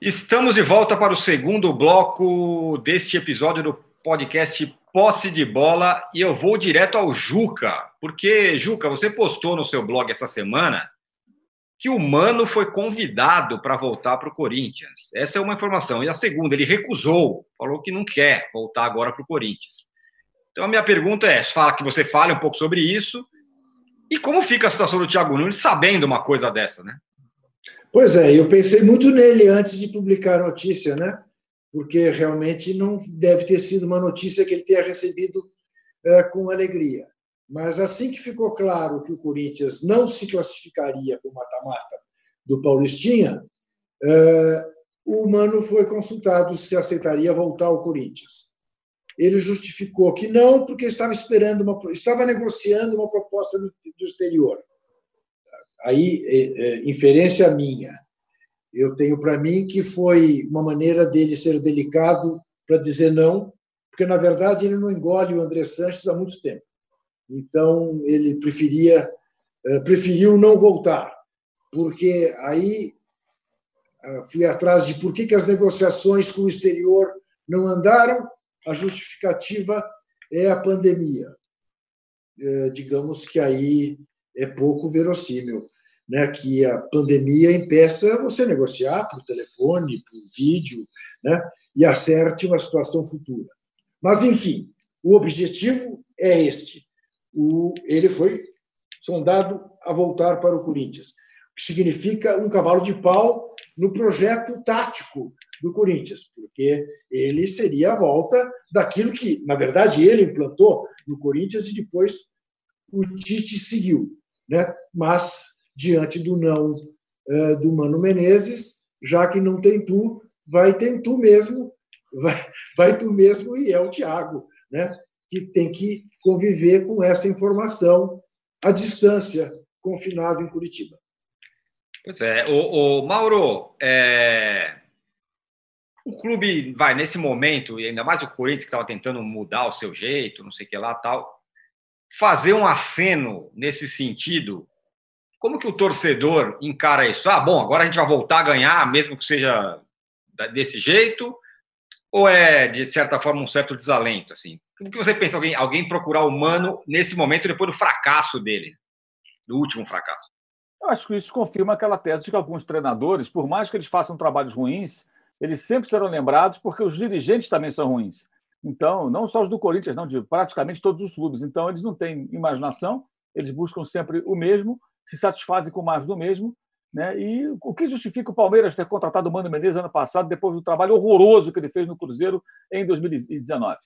Estamos de volta para o segundo bloco deste episódio do podcast Posse de Bola e eu vou direto ao Juca, porque, Juca, você postou no seu blog essa semana que o Mano foi convidado para voltar para o Corinthians. Essa é uma informação. E a segunda, ele recusou, falou que não quer voltar agora para o Corinthians. Então a minha pergunta é: fala que você fale um pouco sobre isso e como fica a situação do Thiago Nunes sabendo uma coisa dessa, né? Pois é, eu pensei muito nele antes de publicar a notícia, né? Porque realmente não deve ter sido uma notícia que ele tenha recebido é, com alegria. Mas assim que ficou claro que o Corinthians não se classificaria para o mata-mata do Paulistinha, é, o Mano foi consultado se aceitaria voltar ao Corinthians. Ele justificou que não, porque estava esperando uma, estava negociando uma proposta do, exterior. Aí, é, é, inferência minha. Eu tenho para mim que foi uma maneira dele ser delicado para dizer não, porque na verdade ele não engole o André Sanches há muito tempo. Então, ele preferia, eh, preferiu não voltar, porque aí ah, fui atrás de por que, que as negociações com o exterior não andaram. A justificativa é a pandemia. É, digamos que aí é pouco verossímil, né? Que a pandemia impeça você negociar por telefone, por vídeo, né? E acerte uma situação futura. Mas enfim, o objetivo é este: o, ele foi sondado a voltar para o Corinthians, o que significa um cavalo de pau no projeto tático do Corinthians, porque ele seria a volta daquilo que, na verdade, ele implantou no Corinthians e depois o Tite seguiu. Né? Mas, diante do não uh, do Mano Menezes, já que não tem tu, vai ter tu mesmo, vai, vai tu mesmo e é o Thiago, né? que tem que conviver com essa informação à distância, confinado em Curitiba. Pois é, o, o Mauro, é... o clube vai nesse momento, e ainda mais o Corinthians que estava tentando mudar o seu jeito, não sei o que lá tal, fazer um aceno nesse sentido como que o torcedor encara isso? Ah, bom, agora a gente vai voltar a ganhar, mesmo que seja desse jeito, ou é, de certa forma, um certo desalento? Assim? O que você pensa, alguém, alguém procurar o Mano nesse momento, depois do fracasso dele, do último fracasso? Eu acho que isso confirma aquela tese de que alguns treinadores, por mais que eles façam trabalhos ruins, eles sempre serão lembrados porque os dirigentes também são ruins. Então, não só os do Corinthians, não, de praticamente todos os clubes. Então, eles não têm imaginação, eles buscam sempre o mesmo, se satisfazem com mais do mesmo. Né? E o que justifica o Palmeiras ter contratado o Mano Menezes ano passado, depois do trabalho horroroso que ele fez no Cruzeiro em 2019?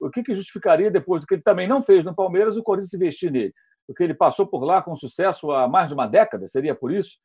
O que, que justificaria, depois do que ele também não fez no Palmeiras, o Corinthians investir nele? Porque ele passou por lá com sucesso há mais de uma década, seria por isso?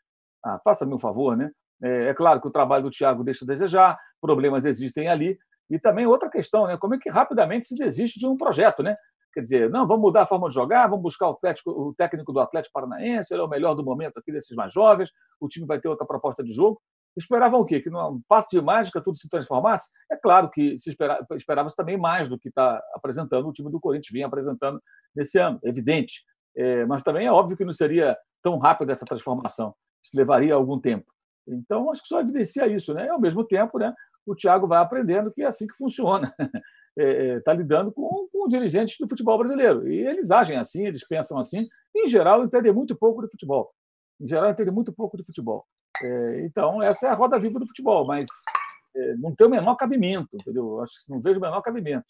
Ah, Faça-me um favor, né? É, é claro que o trabalho do Thiago deixa a desejar, problemas existem ali, e também outra questão, né? Como é que rapidamente se desiste de um projeto, né? Quer dizer, não, vamos mudar a forma de jogar, vamos buscar o, atlético, o técnico do Atlético Paranaense, ele é o melhor do momento aqui desses mais jovens, o time vai ter outra proposta de jogo. Esperavam o quê? Que num passo de mágica tudo se transformasse? É claro que se esperava, esperava-se também mais do que está apresentando o time do Corinthians, vinha apresentando nesse ano, evidente. É, mas também é óbvio que não seria tão rápida essa transformação. Isso levaria algum tempo. Então, acho que só evidencia isso. Né? E, ao mesmo tempo, né, o Thiago vai aprendendo que é assim que funciona. Está é, é tá lidando com, com dirigentes do futebol brasileiro. E eles agem assim, eles pensam assim. E, em geral, entendem muito pouco de futebol. Em geral, entendem muito pouco de futebol. É, então, essa é a roda viva do futebol, mas é, não tem o menor cabimento, entendeu? Acho que não vejo o menor cabimento.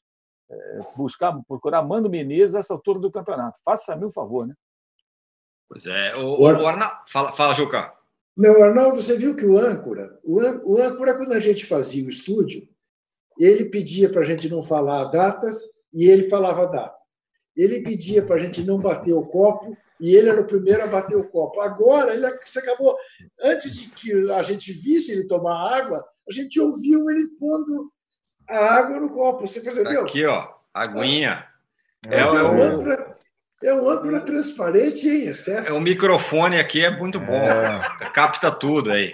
É, buscar, procurar Mano Menezes a essa altura do campeonato. Faça-me o favor, né? Pois é. O, o Arna... fala, fala, Juca. Não, Arnaldo, você viu que o âncora, o, o âncora, quando a gente fazia o estúdio, ele pedia para a gente não falar datas e ele falava data. Ele pedia para a gente não bater o copo e ele era o primeiro a bater o copo. Agora, ele acabou, antes de que a gente visse ele tomar água, a gente ouviu ele pondo a água no copo. Você percebeu? Aqui, ó, aguinha. É, é, o, âncora, é um âncora transparente em excesso. É, o microfone aqui é muito bom. É. Capta tudo aí.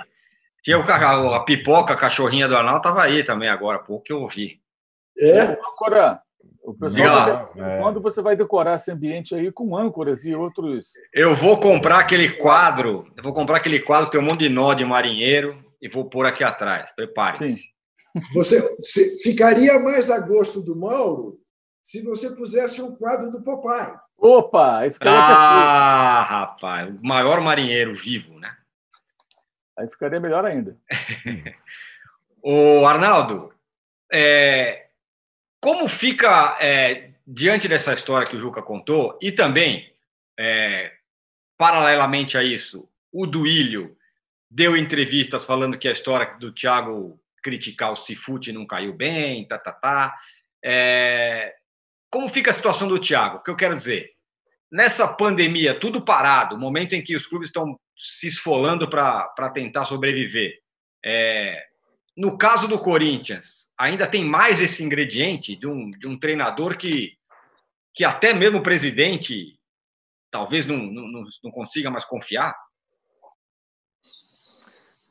Tinha o, a, a pipoca, a cachorrinha do Arnaldo, estava aí também agora, pouco que eu ouvi. É. Âncora. O pessoal, é. quando você vai decorar esse ambiente aí com âncoras e outros. Eu vou comprar aquele quadro, eu vou comprar aquele quadro, tem um monte de nó de marinheiro e vou pôr aqui atrás. Prepare-se. Você, você ficaria mais a gosto do Mauro se você pusesse um quadro do Popeye. Opa! Aí ficaria ah, rapaz, o maior marinheiro vivo, né? Aí ficaria melhor ainda. o Arnaldo, é, como fica é, diante dessa história que o Juca contou e também, é, paralelamente a isso, o Duílio deu entrevistas falando que a história do Thiago criticar o Cifute não caiu bem, tá, tá, tá. É, como fica a situação do Thiago? O que eu quero dizer? Nessa pandemia, tudo parado, momento em que os clubes estão se esfolando para tentar sobreviver. É, no caso do Corinthians, ainda tem mais esse ingrediente de um, de um treinador que, que até mesmo o presidente talvez não, não, não consiga mais confiar?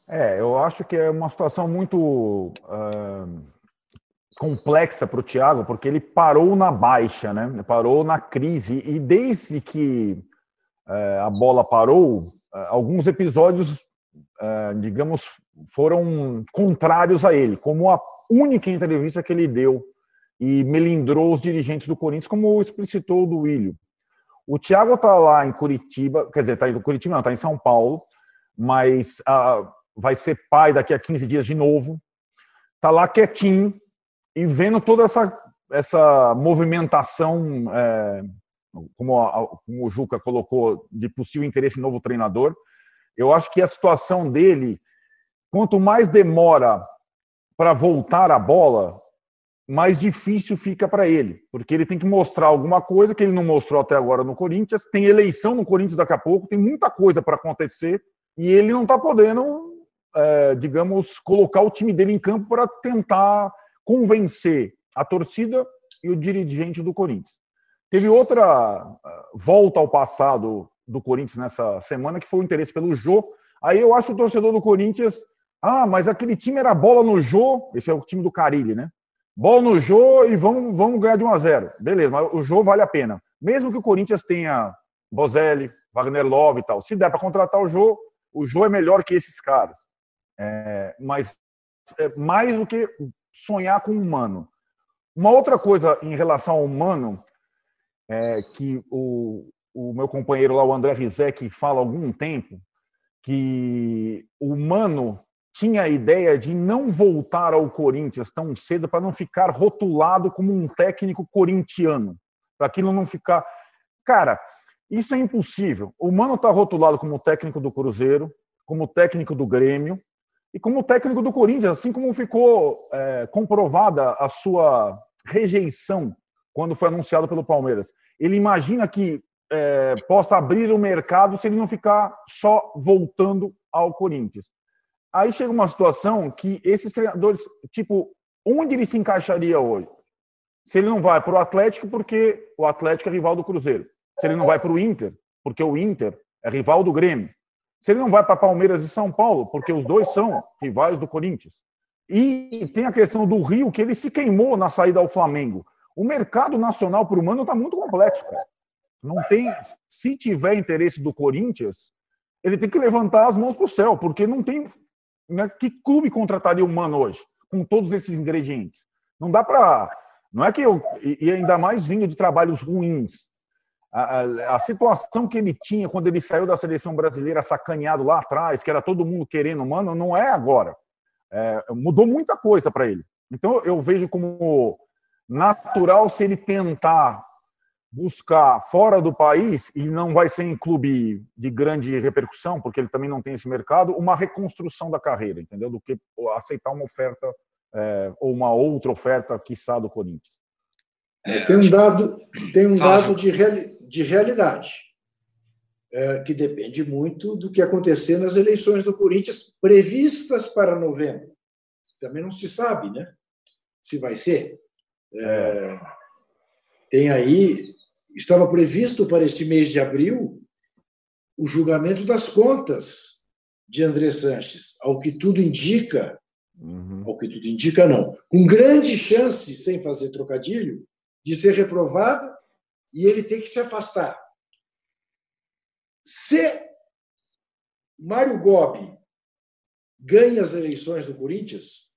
É, eu acho que é uma situação muito uh, complexa para o Thiago, porque ele parou na baixa, né? Parou na crise e desde que uh, a bola parou, uh, alguns episódios, uh, digamos, foram contrários a ele, como a única entrevista que ele deu e melindrou os dirigentes do Corinthians, como explicitou o do Willio. O Thiago está lá em Curitiba, quer dizer, está em Curitiba, não, está em São Paulo, mas vai ser pai daqui a 15 dias de novo. Está lá quietinho, e vendo toda essa, essa movimentação, é, como, a, como o Juca colocou, de possível interesse em novo treinador, eu acho que a situação dele, quanto mais demora para voltar a bola, mais difícil fica para ele, porque ele tem que mostrar alguma coisa que ele não mostrou até agora no Corinthians. Tem eleição no Corinthians daqui a pouco, tem muita coisa para acontecer e ele não está podendo, é, digamos, colocar o time dele em campo para tentar convencer a torcida e o dirigente do Corinthians. Teve outra ah, volta ao passado do Corinthians nessa semana, que foi o interesse pelo Jô. Aí eu acho que o torcedor do Corinthians. Ah, mas aquele time era bola no Jô. Esse é o time do Carilli, né? Bola no Jô e vamos, vamos ganhar de 1 a 0 Beleza, mas o Jô vale a pena. Mesmo que o Corinthians tenha Bozelli, Wagner Love e tal. Se der para contratar o Jô, o Jô é melhor que esses caras. É, mas é mais do que sonhar com o humano. Uma outra coisa em relação ao humano, é que o, o meu companheiro lá, o André Rizek, fala há algum tempo, que o humano tinha a ideia de não voltar ao Corinthians tão cedo para não ficar rotulado como um técnico corintiano, para aquilo não ficar. Cara, isso é impossível. O Mano está rotulado como técnico do Cruzeiro, como técnico do Grêmio e como técnico do Corinthians, assim como ficou é, comprovada a sua rejeição quando foi anunciado pelo Palmeiras. Ele imagina que é, possa abrir o mercado se ele não ficar só voltando ao Corinthians. Aí chega uma situação que esses treinadores, tipo, onde ele se encaixaria hoje? Se ele não vai para o Atlético, porque o Atlético é rival do Cruzeiro. Se ele não vai para o Inter, porque o Inter é rival do Grêmio. Se ele não vai para Palmeiras e São Paulo, porque os dois são rivais do Corinthians. E tem a questão do Rio, que ele se queimou na saída ao Flamengo. O mercado nacional para o Mano está muito complexo, cara. Não tem. Se tiver interesse do Corinthians, ele tem que levantar as mãos para o céu, porque não tem né, que clube contrataria o Mano hoje, com todos esses ingredientes? Não dá para. Não é que eu. E ainda mais vindo de trabalhos ruins. A, a, a, situação que ele tinha quando ele saiu da seleção brasileira sacaneado lá atrás, que era todo mundo querendo o Mano, não é agora. É, mudou muita coisa para ele. Então eu vejo como natural se ele tentar buscar fora do país, e não vai ser em clube de grande repercussão, porque ele também não tem esse mercado, uma reconstrução da carreira, entendeu? Do que aceitar uma oferta é, ou uma outra oferta, quiçá, do Corinthians. É, tem um dado, tem um dado de, reali de realidade, é, que depende muito do que acontecer nas eleições do Corinthians previstas para novembro. Também não se sabe, né? Se vai ser. É, tem aí estava previsto para este mês de abril o julgamento das contas de André Sanches, ao que tudo indica, uhum. ao que tudo indica não, com grande chance, sem fazer trocadilho, de ser reprovado e ele tem que se afastar. Se Mário Gobi ganha as eleições do Corinthians,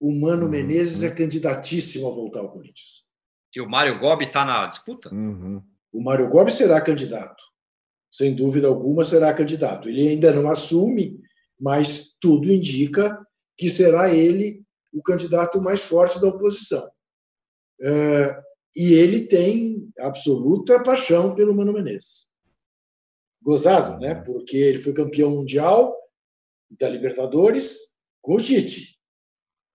o Mano uhum. Menezes é candidatíssimo a voltar ao Corinthians. E o Mário Gobi está na disputa? Uhum. O Mário Gobi será candidato. Sem dúvida alguma será candidato. Ele ainda não assume, mas tudo indica que será ele o candidato mais forte da oposição. É, e ele tem absoluta paixão pelo Mano Menezes. Gozado, né? Porque ele foi campeão mundial da Libertadores com o Tite.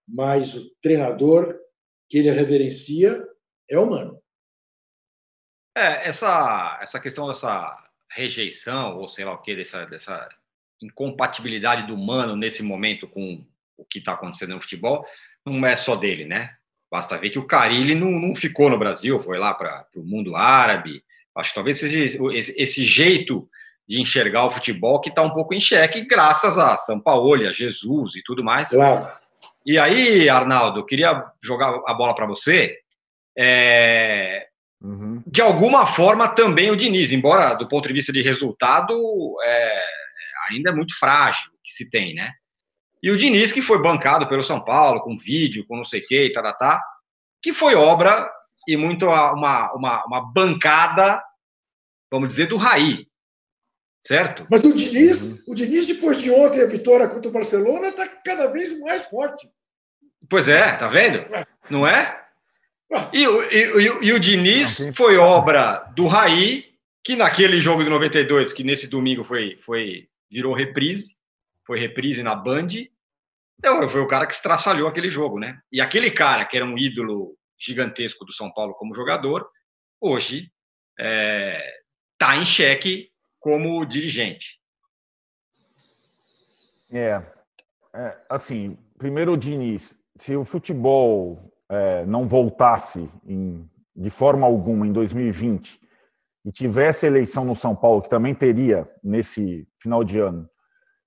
Mas o treinador que ele reverencia é humano. É, essa, essa questão dessa rejeição, ou sei lá o que, dessa, dessa incompatibilidade do humano nesse momento com o que está acontecendo no futebol, não é só dele, né? Basta ver que o Carilli não, não ficou no Brasil, foi lá para o mundo árabe. Acho que talvez seja esse, esse jeito de enxergar o futebol que está um pouco em xeque, graças a São Paulo, a Jesus e tudo mais. Claro. E aí, Arnaldo, eu queria jogar a bola para você. É, uhum. De alguma forma, também o Diniz, embora do ponto de vista de resultado, é, ainda é muito frágil o que se tem, né? E o Diniz, que foi bancado pelo São Paulo, com vídeo, com não sei o que, e tá, tá, tá, que foi obra e muito uma, uma, uma bancada, vamos dizer, do Raí, certo? Mas o Diniz, o Diniz, depois de ontem, a vitória contra o Barcelona, está cada vez mais forte. Pois é, tá vendo? Não é? E, e, e, e o Diniz Não, foi obra do Raí, que naquele jogo de 92, que nesse domingo foi, foi virou reprise, foi reprise na Band, então, foi o cara que estraçalhou aquele jogo, né? E aquele cara que era um ídolo gigantesco do São Paulo como jogador, hoje é, tá em xeque como dirigente. É, é, assim, primeiro Diniz, se o futebol é, não voltasse em, de forma alguma em 2020 e tivesse eleição no São Paulo, que também teria nesse final de ano,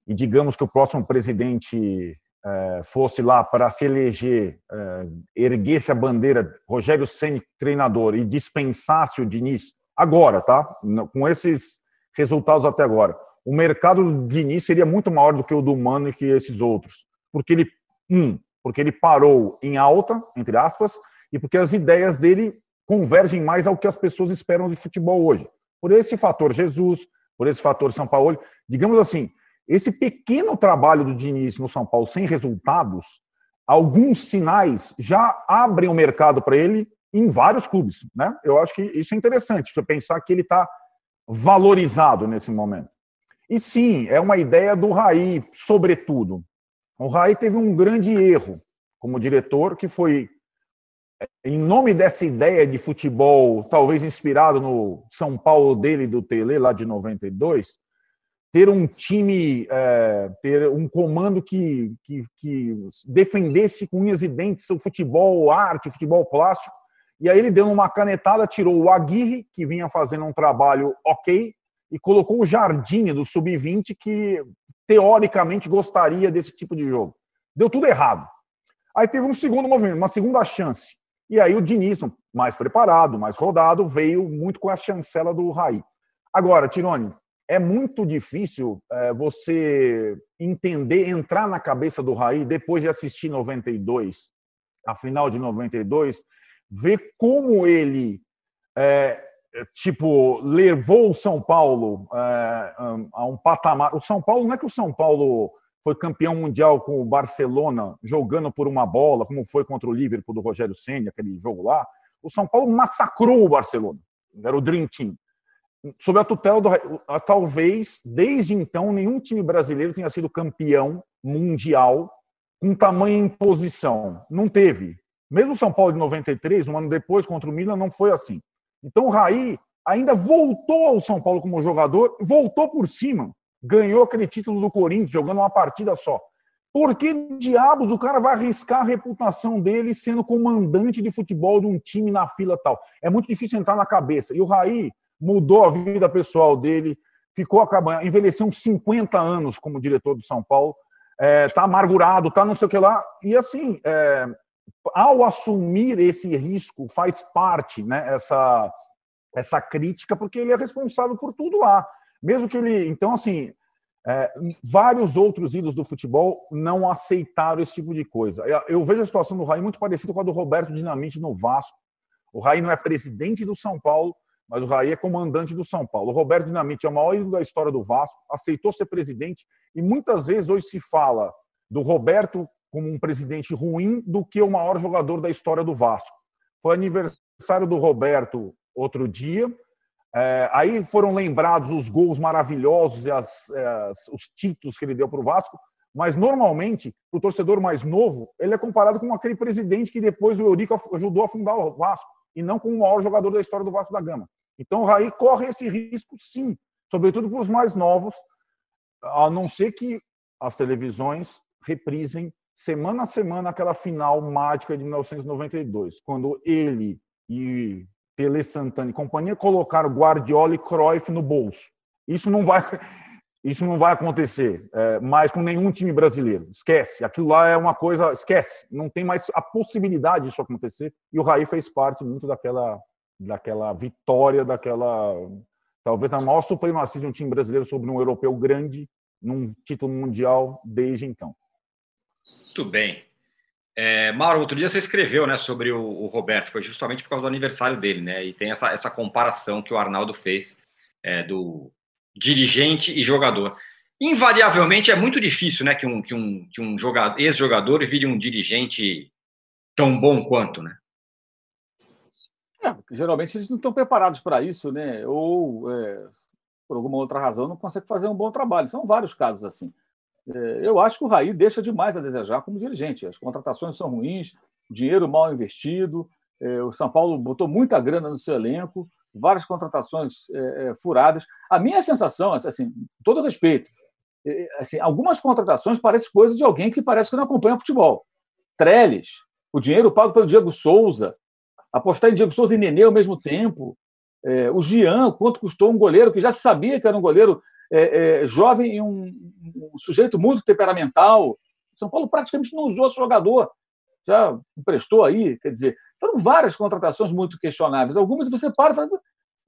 e digamos que o próximo presidente é, fosse lá para se eleger, é, erguesse a bandeira Rogério Ceni treinador e dispensasse o Diniz Agora, tá? Com esses resultados até agora. O mercado do Diniz seria muito maior do que o do Mano e que esses outros. Porque ele, um, porque ele parou em alta, entre aspas, e porque as ideias dele convergem mais ao que as pessoas esperam de futebol hoje. Por esse fator Jesus, por esse fator São Paulo, digamos assim, esse pequeno trabalho do Diniz no São Paulo sem resultados, alguns sinais já abrem o mercado para ele em vários clubes, né? Eu acho que isso é interessante, você pensar que ele está valorizado nesse momento. E sim, é uma ideia do Raí, sobretudo. O Raí teve um grande erro como diretor, que foi em nome dessa ideia de futebol, talvez inspirado no São Paulo dele do Tele, lá de 92, ter um time, é, ter um comando que, que, que, defendesse com unhas e dentes o futebol arte, o futebol plástico. E aí ele deu uma canetada, tirou o Aguirre, que vinha fazendo um trabalho ok, e colocou o Jardim do Sub-20, que teoricamente gostaria desse tipo de jogo. Deu tudo errado. Aí teve um segundo movimento, uma segunda chance. E aí o Diniz, mais preparado, mais rodado, veio muito com a chancela do Raí. Agora, Tirone, é muito difícil é, você entender, entrar na cabeça do Raí depois de assistir 92, a final de 92, ver como ele, é, tipo, levou o São Paulo é, a um patamar. O São Paulo não é que o São Paulo foi campeão mundial com o Barcelona jogando por uma bola, como foi contra o Liverpool do Rogério Senna, aquele jogo lá. O São Paulo massacrou o Barcelona. Era o Dream Team. Sob a tutela do talvez desde então nenhum time brasileiro tenha sido campeão mundial com tamanha imposição. Não teve. Mesmo o São Paulo de 93, um ano depois contra o Milan, não foi assim. Então o Raí ainda voltou ao São Paulo como jogador, voltou por cima ganhou aquele título do Corinthians jogando uma partida só. Por que diabos o cara vai arriscar a reputação dele sendo comandante de futebol de um time na fila tal? É muito difícil entrar na cabeça. E o Raí mudou a vida pessoal dele, ficou acabando, envelheceu uns 50 anos como diretor do São Paulo, está é, amargurado, está não sei o que lá. E assim, é, ao assumir esse risco, faz parte né, essa, essa crítica, porque ele é responsável por tudo lá. Mesmo que ele. Então, assim, é, vários outros ídolos do futebol não aceitaram esse tipo de coisa. Eu, eu, vejo a situação do Raí muito parecida com a do Roberto Dinamite no Vasco. O Raí não é presidente do São Paulo, mas o Raí é comandante do São Paulo. O Roberto Dinamite é o maior ídolo da história do Vasco, aceitou ser presidente e muitas vezes hoje se fala do Roberto como um presidente ruim do que o maior jogador da história do Vasco. Foi aniversário do Roberto outro dia é, aí foram lembrados os gols maravilhosos e as, as, os títulos que ele deu para o Vasco, mas normalmente, o torcedor mais novo, ele é comparado com aquele presidente que depois o Eurico ajudou a fundar o Vasco, e não com o maior jogador da história do Vasco da Gama. Então o Raí corre esse risco, sim, sobretudo para os mais novos, a não ser que as televisões reprisem semana a semana aquela final mágica de 1992, quando ele e Tele Santana e companhia colocaram Guardiola e Cruyff no bolso. Isso não vai, isso não vai acontecer é, mais com nenhum time brasileiro. Esquece. Aquilo lá é uma coisa. Esquece. Não tem mais a possibilidade disso acontecer. E o Raí fez parte muito daquela, daquela vitória, daquela. Talvez a maior supremacia de um time brasileiro sobre um europeu grande num título mundial desde então. Muito bem. É, Mauro, outro dia você escreveu né, sobre o, o, Roberto, foi justamente por causa do aniversário dele, né? E tem essa, essa comparação que o Arnaldo fez é, do dirigente e jogador. Invariavelmente é muito difícil né, que um, que um, que um jogador, ex-jogador vire um dirigente tão bom quanto, né? É, geralmente eles não estão preparados para isso, né? Ou é, por alguma outra razão não conseguem fazer um bom trabalho. São vários casos assim. É, eu acho que o Raí deixa demais a desejar como dirigente. As contratações são ruins, dinheiro mal investido. É, o São Paulo botou muita grana no seu elenco, várias contratações é, furadas. A minha sensação, assim, todo respeito, assim, algumas contratações parecem coisas de alguém que parece que não acompanha futebol. Trellis, o dinheiro pago pelo Diego Souza, apostar em Diego Souza e Nenê ao mesmo tempo. É, o Gian, quanto custou um goleiro que já se sabia que era um goleiro é, é, jovem e um, um, sujeito muito temperamental. São Paulo praticamente não usou esse jogador, já emprestou aí, quer dizer, foram várias contratações muito questionáveis. Algumas você para e fala,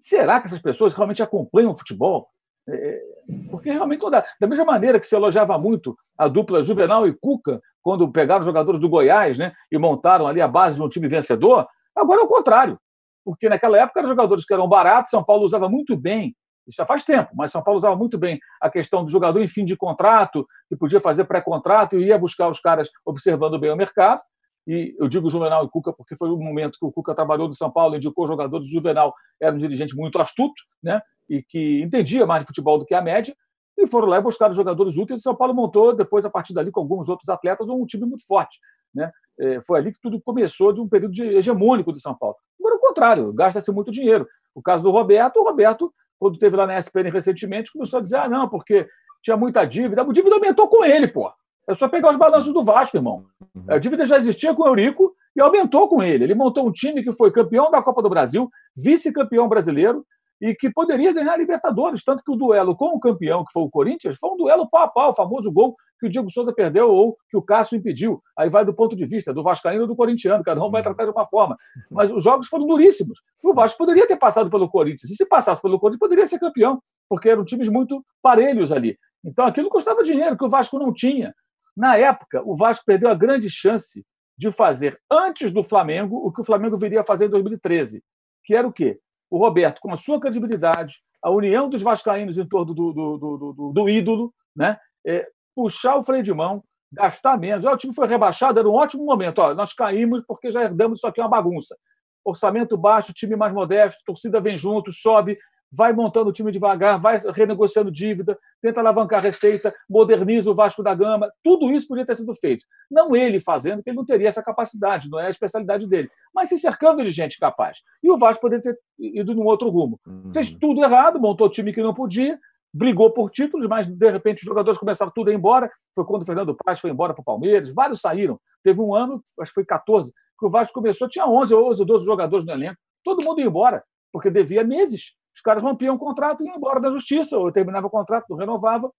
será que essas pessoas realmente acompanham o futebol? É, porque realmente, toda, da mesma maneira que se elogiava muito a dupla Juvenal e Cuca, quando pegaram os jogadores do Goiás né, e montaram ali a base de um time vencedor, agora é o contrário. Porque naquela época eram jogadores que eram baratos, São Paulo usava muito bem, isso já faz tempo, mas São Paulo usava muito bem a questão do jogador em fim de contrato, que podia fazer pré-contrato e ia buscar os caras observando bem o mercado e eu digo Juvenal e Cuca porque foi o momento que o Cuca trabalhou no São Paulo, indicou jogadores. O Juvenal era um dirigente muito astuto, né? E que entendia mais de futebol do que a média. E foram lá e buscaram jogadores úteis. O São Paulo montou, depois, a partir dali, com alguns outros atletas, um time muito forte. Né? É, foi ali que tudo começou de um período de hegemônico do São Paulo. Agora, o contrário, gasta-se muito dinheiro. O caso do Roberto, o Roberto, quando teve lá na SPN recentemente, começou a dizer: ah, não, porque tinha muita dívida. A dívida aumentou com ele, pô. É só pegar os balanços do Vasco, irmão. Uhum. A dívida já existia com o Eurico e aumentou com ele. Ele montou um time que foi campeão da Copa do Brasil, vice-campeão brasileiro e que poderia ganhar a Libertadores. Tanto que o duelo com o campeão, que foi o Corinthians, foi um duelo pau a pau, o famoso gol que o Diego Souza perdeu ou que o Cássio impediu. Aí vai do ponto de vista do Vascaíno ou do Corintiano, cada um vai uhum. tratar de uma forma. Mas os jogos foram duríssimos. O Vasco poderia ter passado pelo Corinthians. E se passasse pelo Corinthians, poderia ser campeão, porque eram times muito parelhos ali. Então aquilo custava dinheiro que o Vasco não tinha. Na época, o Vasco perdeu a grande chance de fazer antes do Flamengo o que o Flamengo viria a fazer em 2013, que era o quê? O Roberto, com a sua credibilidade, a união dos vascaínos em torno do, do, do, do, do ídolo, né? É, puxar o freio de mão, gastar menos. O time foi rebaixado, era um ótimo momento. Ó, nós caímos porque já herdamos isso aqui é uma bagunça. Orçamento baixo, time mais modesto, torcida vem junto, sobe, vai montando o time devagar, vai renegociando dívida, tenta alavancar receita, moderniza o Vasco da Gama. Tudo isso podia ter sido feito. Não ele fazendo, porque ele não teria essa capacidade, não é a especialidade dele, mas se cercando de gente capaz. E o Vasco poderia ter ido num outro rumo. Uhum. Fez tudo errado, montou time que não podia, brigou por títulos, mas de repente os jogadores começaram tudo a ir embora. Foi quando o Fernando Praz foi embora para o Palmeiras, vários saíram. Teve um ano, acho que foi 14, que o Vasco começou, tinha 11 ou 12 jogadores no elenco, todo mundo ia embora, porque devia meses. Os caras rompiam o contrato e iam embora da justiça, ou terminava o contrato, não renovava.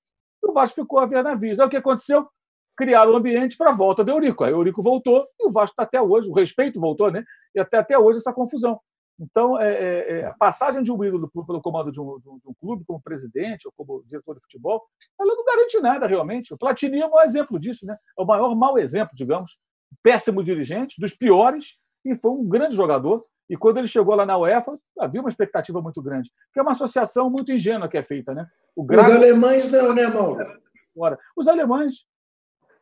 E o Vasco ficou a ver navios. Aí o que aconteceu? Criaram o um ambiente para a volta do Eurico. Aí o Eurico voltou e o Vasco está até hoje, o respeito voltou, né? E até, até hoje essa confusão. Então, é, é, é a passagem de um ídolo pelo comando de um, de um, clube, como presidente ou como diretor de futebol, ela não garante nada realmente. O Platini é um exemplo disso, né? É o maior mau exemplo, digamos, péssimo dirigente, dos piores, e foi um grande jogador, e quando ele chegou lá na UEFA, havia uma expectativa muito grande, que é uma associação muito ingênua que é feita, né? Os alemães não, né, Mauro? Os alemães,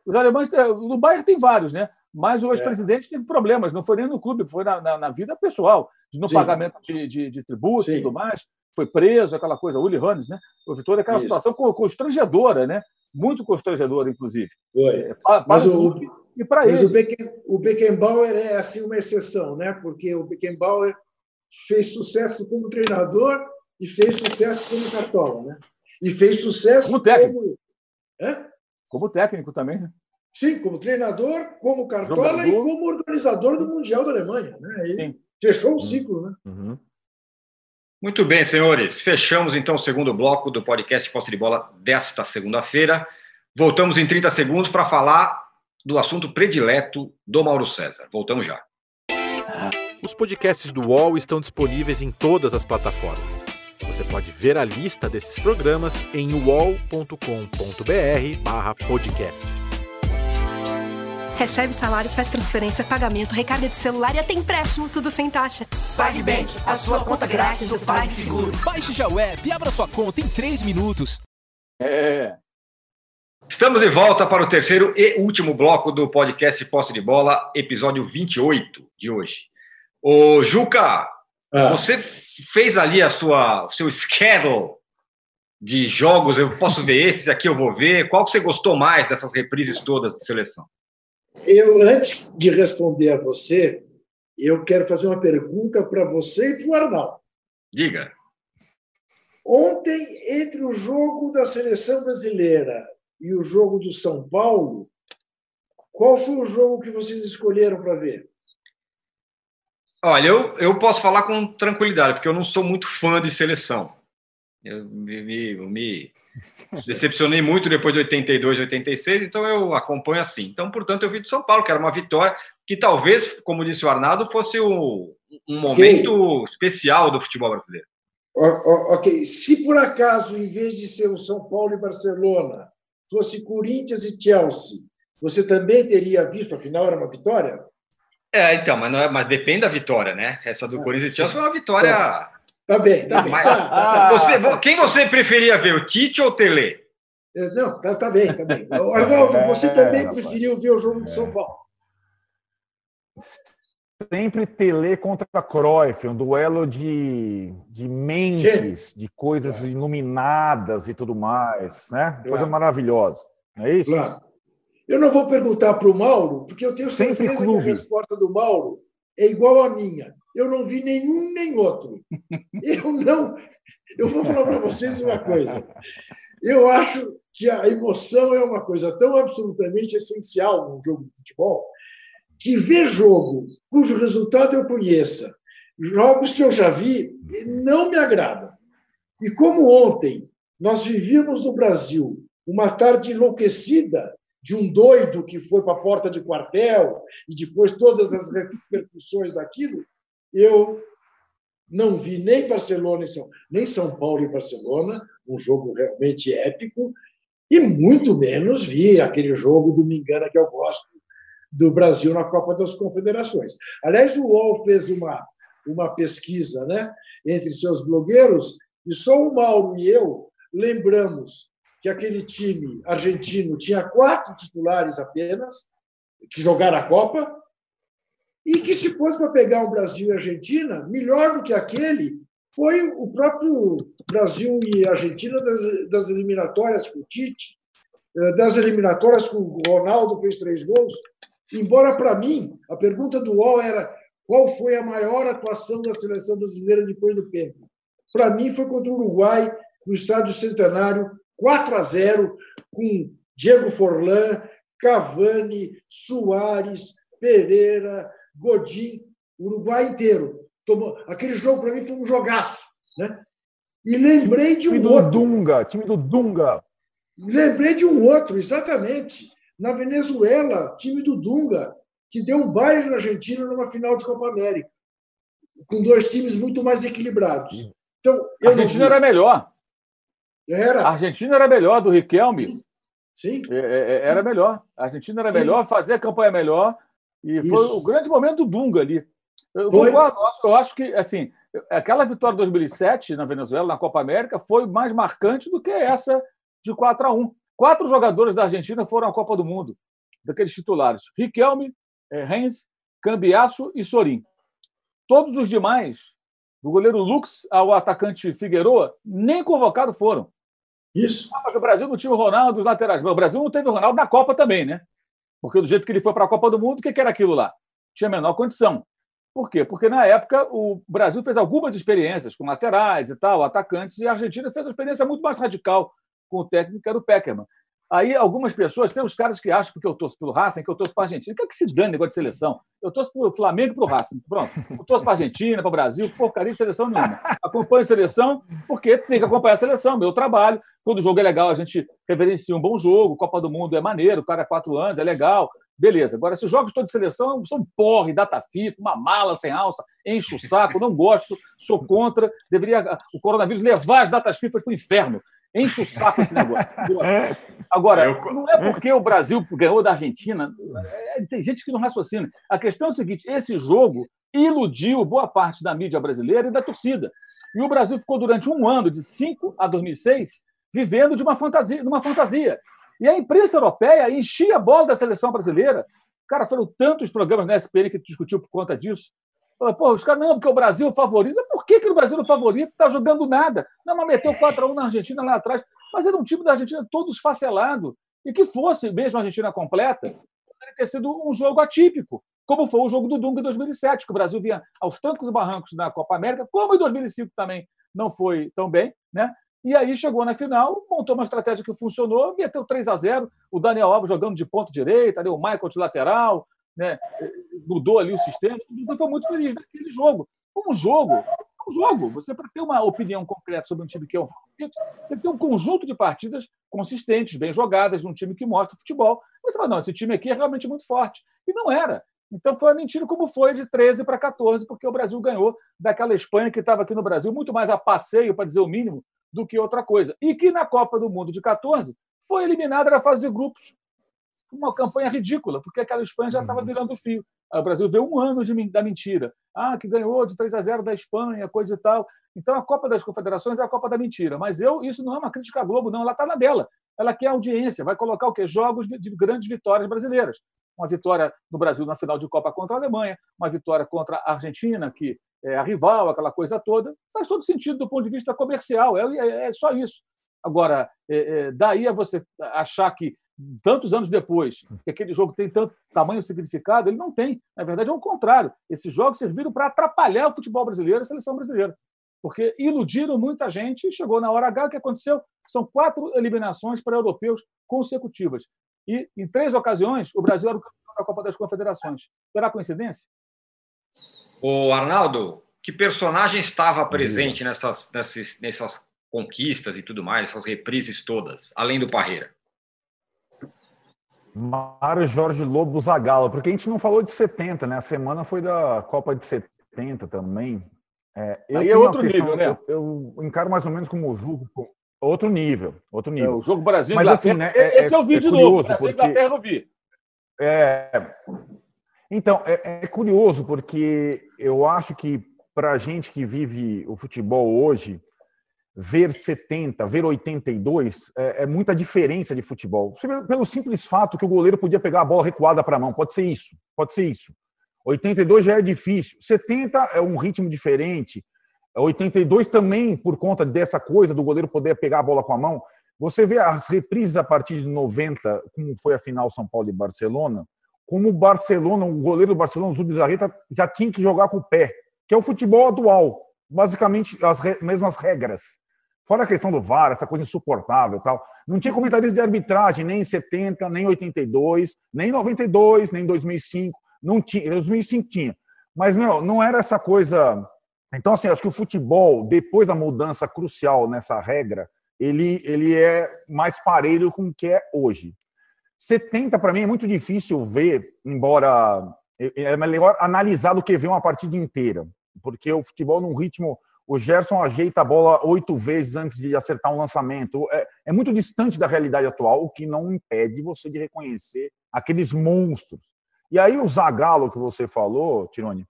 os alemães, é, no Bayern tem vários, né? Mas o ex-presidente é. teve problemas, não foi nem no clube, foi na, na, na vida pessoal, no Sim. pagamento de, de, de tributos e tudo mais. Foi preso, aquela coisa, Uli Hannes, né? Houve toda aquela Isso. situação constrangedora, né? Muito constrangedora, inclusive. Foi. É, Mas o, e para ele. o, Becken, o Beckenbauer é assim uma exceção, né? Porque o Beckenbauer fez sucesso como treinador e fez sucesso como cartola, né? E fez sucesso como técnico. Como, é? como técnico também, né? Sim, como treinador, como cartola Jogador. e como organizador do Mundial da Alemanha. Né? Ele fechou o ciclo. Né? Uhum. Muito bem, senhores. Fechamos então o segundo bloco do podcast Posse de Bola desta segunda-feira. Voltamos em 30 segundos para falar do assunto predileto do Mauro César. Voltamos já. Os podcasts do UOL estão disponíveis em todas as plataformas. Você pode ver a lista desses programas em uol.com.br/podcasts. Recebe salário, faz transferência, pagamento, recarga de celular e até empréstimo, tudo sem taxa. PagBank, a sua conta grátis do PagSeguro. Baixe já o app e abra sua conta em 3 minutos. É. Estamos de volta para o terceiro e último bloco do podcast Posse de Bola, episódio 28 de hoje. Ô, Juca, ah. você fez ali a sua, o seu schedule de jogos, eu posso ver esses aqui, eu vou ver. Qual que você gostou mais dessas reprises todas de seleção? Eu, antes de responder a você, eu quero fazer uma pergunta para você e para o Arnaldo. Diga. Ontem, entre o jogo da seleção brasileira e o jogo do São Paulo, qual foi o jogo que vocês escolheram para ver? Olha, eu, eu posso falar com tranquilidade, porque eu não sou muito fã de seleção. Eu me, me, decepcionei muito depois de 82, 86, então eu acompanho assim. Então, portanto, eu vi do São Paulo, que era uma vitória que talvez, como disse o Arnaldo, fosse o, um momento especial do futebol brasileiro. Ok, se por acaso, em vez de ser o São Paulo e Barcelona, fosse Corinthians e Chelsea, você também teria visto, afinal era uma vitória? É, então, mas, é, mas depende da vitória, né? Essa do ah, Corinthians e Chelsea foi uma vitória. Tá bem, tá bem. Mas, tá, tá, você, quem você preferia ver, o Tite ou o Tele? É, não, tá, tá bem, tá bem. Arnaldo, você é, também preferiu ver o jogo de São Paulo? sempre Tele contra Cruyff, um duelo de, de mentes, Sim. de coisas claro. iluminadas e tudo mais, né? Claro. Coisa maravilhosa. Não é isso? Claro. Eu não vou perguntar para o Mauro, porque eu tenho certeza que a resposta do Mauro é igual à minha. Eu não vi nenhum nem outro. Eu não. Eu vou falar para vocês uma coisa. Eu acho que a emoção é uma coisa tão absolutamente essencial num jogo de futebol que ver jogo cujo resultado eu conheça, jogos que eu já vi, não me agradam. E como ontem nós vivíamos no Brasil uma tarde enlouquecida de um doido que foi para a porta de quartel e depois todas as repercussões daquilo, eu não vi nem Barcelona nem São Paulo e Barcelona, um jogo realmente épico, e muito menos vi aquele jogo do Mingana que eu gosto, do Brasil na Copa das Confederações. Aliás, o UOL fez uma, uma pesquisa né, entre seus blogueiros e só o Mauro e eu lembramos que aquele time argentino tinha quatro titulares apenas que jogaram a Copa e que se fosse para pegar o Brasil e a Argentina, melhor do que aquele foi o próprio Brasil e Argentina das, das eliminatórias com o Tite, eh, das eliminatórias com o Ronaldo fez três gols, Embora, para mim, a pergunta do UOL era qual foi a maior atuação da seleção brasileira depois do pênalti. Para mim, foi contra o Uruguai, no Estádio Centenário, 4 a 0, com Diego Forlan, Cavani, Soares, Pereira, Godin, Uruguai inteiro. Tomou... Aquele jogo, para mim, foi um jogaço. Né? E lembrei de um time outro. Do Dunga, time do Dunga. Lembrei de um outro, exatamente na Venezuela, time do Dunga, que deu um baile na Argentina numa final de Copa América, com dois times muito mais equilibrados. Então, a Argentina era melhor. Era. A Argentina era melhor do Riquelme. Sim. Sim. É, é, é, era melhor. A Argentina era Sim. melhor, fazia a campanha melhor. E Isso. foi o grande momento do Dunga ali. Eu, concordo, eu acho que assim, aquela vitória de 2007 na Venezuela, na Copa América, foi mais marcante do que essa de 4 a 1 Quatro jogadores da Argentina foram à Copa do Mundo, daqueles titulares: Riquelme, Renz, Cambiasso e Sorin. Todos os demais, do goleiro Lux ao atacante Figueroa, nem convocados foram. Isso. O Brasil não tinha o Ronaldo dos laterais. O Brasil não teve o Ronaldo na Copa também, né? Porque do jeito que ele foi para a Copa do Mundo, o que era aquilo lá? Tinha menor condição. Por quê? Porque na época o Brasil fez algumas experiências com laterais e tal, atacantes, e a Argentina fez uma experiência muito mais radical com o técnico, que era o Peckerman. Aí algumas pessoas, tem uns caras que acham porque eu torço pelo Racing, que eu torço para a Argentina. Quer que se dane negócio de seleção? Eu torço para o Flamengo e para o Racing. Pronto. Eu torço para a Argentina, para o Brasil, porcaria de seleção nenhuma. Acompanho a seleção porque tem que acompanhar a seleção, meu trabalho. Quando o jogo é legal, a gente reverencia um bom jogo. Copa do Mundo é maneiro, o cara é quatro anos, é legal. Beleza. Agora, se os jogos todos de seleção são porre, data fita, uma mala sem alça, enche o saco, não gosto, sou contra. Deveria o coronavírus levar as datas FIFA para o inferno. Enche o saco esse negócio. Agora, eu... não é porque o Brasil ganhou da Argentina. É, tem gente que não raciocina. A questão é o seguinte: esse jogo iludiu boa parte da mídia brasileira e da torcida. E o Brasil ficou durante um ano, de 5 a 2006, vivendo de uma fantasia. De uma fantasia. E a imprensa europeia enchia a bola da seleção brasileira. Cara, foram tantos programas na SPN que discutiu por conta disso. Fala, pô, os caras, não, porque o Brasil é o favorito. Por que, que o Brasil é o favorito? Está jogando nada. Não, mas meteu 4x1 na Argentina lá atrás. Mas era um time da Argentina todo esfacelado. E que fosse mesmo a Argentina completa, poderia ter sido um jogo atípico, como foi o jogo do Dunga em 2007, que o Brasil vinha aos trancos e barrancos na Copa América, como em 2005 também não foi tão bem, né? E aí chegou na final, montou uma estratégia que funcionou, meteu 3 a 0 o Daniel Alves jogando de ponta direita, o Michael de lateral, né, mudou ali o sistema. O Dudu foi muito feliz naquele jogo. Um jogo, um jogo. Você, para ter uma opinião concreta sobre um time que é um favorito, tem que ter um conjunto de partidas consistentes, bem jogadas, de um time que mostra futebol. Você fala, não, esse time aqui é realmente muito forte. E não era. Então foi uma mentira como foi de 13 para 14, porque o Brasil ganhou daquela Espanha que estava aqui no Brasil muito mais a passeio, para dizer o mínimo, do que outra coisa. E que na Copa do Mundo de 14 foi eliminada na fase de grupos. Uma campanha ridícula, porque aquela Espanha já estava uhum. virando fio. O Brasil veio um ano de, da mentira. Ah, que ganhou de 3 a 0 da Espanha, coisa e tal. Então a Copa das Confederações é a Copa da mentira. Mas eu, isso não é uma crítica à Globo, não. Ela está na dela. Ela quer audiência, vai colocar o quê? Jogos de, de grandes vitórias brasileiras uma vitória no Brasil na final de Copa contra a Alemanha, uma vitória contra a Argentina, que é a rival, aquela coisa toda, faz todo sentido do ponto de vista comercial, é, é, é só isso. Agora, é, é, daí a você achar que tantos anos depois, que aquele jogo tem tanto tamanho e significado, ele não tem. Na verdade, é o contrário. Esses jogos serviram para atrapalhar o futebol brasileiro e a seleção brasileira. Porque iludiram muita gente e chegou na hora H, o que aconteceu? São quatro eliminações para europeus consecutivas. E, em três ocasiões, o Brasil era o campeão da Copa das Confederações. Será coincidência? O Arnaldo, que personagem estava presente nessas, nessas, nessas conquistas e tudo mais, essas reprises todas, além do Parreira? Mário Jorge Lobo Zagalo, porque a gente não falou de 70, né? A semana foi da Copa de 70 também. É, Aí é outro questão, nível, né? Eu, eu, encaro mais ou menos como o jogo Outro nível, outro nível. É, o jogo Brasil Mas, assim, né, é, esse é, eu vi é de novo. Brasil porque... Inglaterra eu vi. É, então, é, é, curioso porque eu acho que para a gente que vive o futebol hoje, ver 70, ver 82 é, é muita diferença de futebol. Pelo simples fato que o goleiro podia pegar a bola recuada para a mão, pode ser isso, pode ser isso. 82 já é difícil, 70 é um ritmo diferente, 82 também, por conta dessa coisa do goleiro poder pegar a bola com a mão. Você vê as reprises a partir de 90, como foi a final São Paulo e Barcelona, como o Barcelona, o goleiro do Barcelona, o Zubizarreta, já tinha que jogar com o pé, que é o futebol atual. Basicamente, as re mesmas regras. Fora a questão do VAR, essa coisa insuportável tal. Não tinha comentarista de arbitragem nem em 70, nem em 82, nem em 92, nem em 2005. Não tinha, em 2005 tinha. Mas, meu, não era essa coisa então, assim, acho que o futebol, depois da mudança crucial nessa regra, ele, ele é mais parelho com o que é hoje. 70, para mim, é muito difícil ver, embora é, é melhor analisar do que ver uma partida inteira, porque o futebol, num ritmo. O Gerson ajeita a bola oito vezes antes de acertar um lançamento. É, é muito distante da realidade atual, o que não impede você de reconhecer aqueles monstros. E aí, o Zagallo que você falou, Tirone,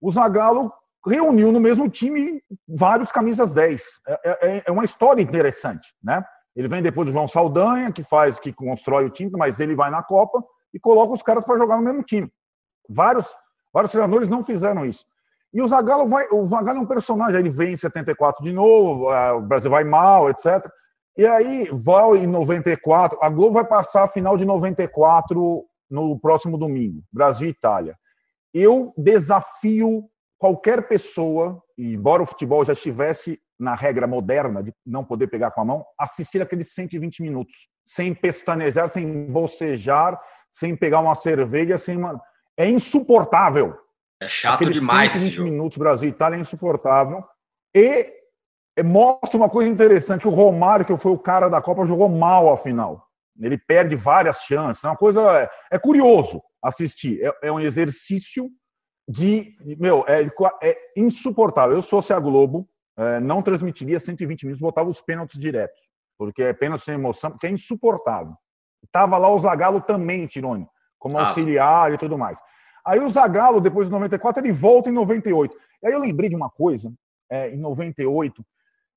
o Zagallo reuniu no mesmo time vários camisas 10. É, é, é, uma história interessante, né? Ele vem depois do João Saldanha, que faz, que constrói o time, mas ele vai na Copa e coloca os caras para jogar no mesmo time. Vários, vários treinadores não fizeram isso. E o Zagallo vai, o Zagallo é um personagem, ele vem em 74 de novo, é, o Brasil vai mal, etc. E aí, vai em 94, a Globo vai passar a final de 94 no próximo domingo, Brasil e Itália. Eu desafio qualquer pessoa, embora o futebol já estivesse na regra moderna de não poder pegar com a mão, assistir aqueles 120 minutos, sem pestanejar, sem bocejar, sem pegar uma cerveja, sem uma... É insuportável. É chato aqueles demais. 120 minutos Brasil e Itália é insuportável. E mostra uma coisa interessante: o Romário, que foi o cara da Copa, jogou mal a final. Ele perde várias chances. É uma coisa. É, é curioso assistir. É, é um exercício de. Meu, é, é insuportável. Eu, se fosse a Globo, é, não transmitiria 120 minutos, botava os pênaltis diretos, porque é pênalti sem emoção, porque é insuportável. Tava lá o Zagallo também, Tirone, como ah. auxiliar e tudo mais. Aí o Zagallo, depois de 94, ele volta em 98. E aí eu lembrei de uma coisa, é, em 98,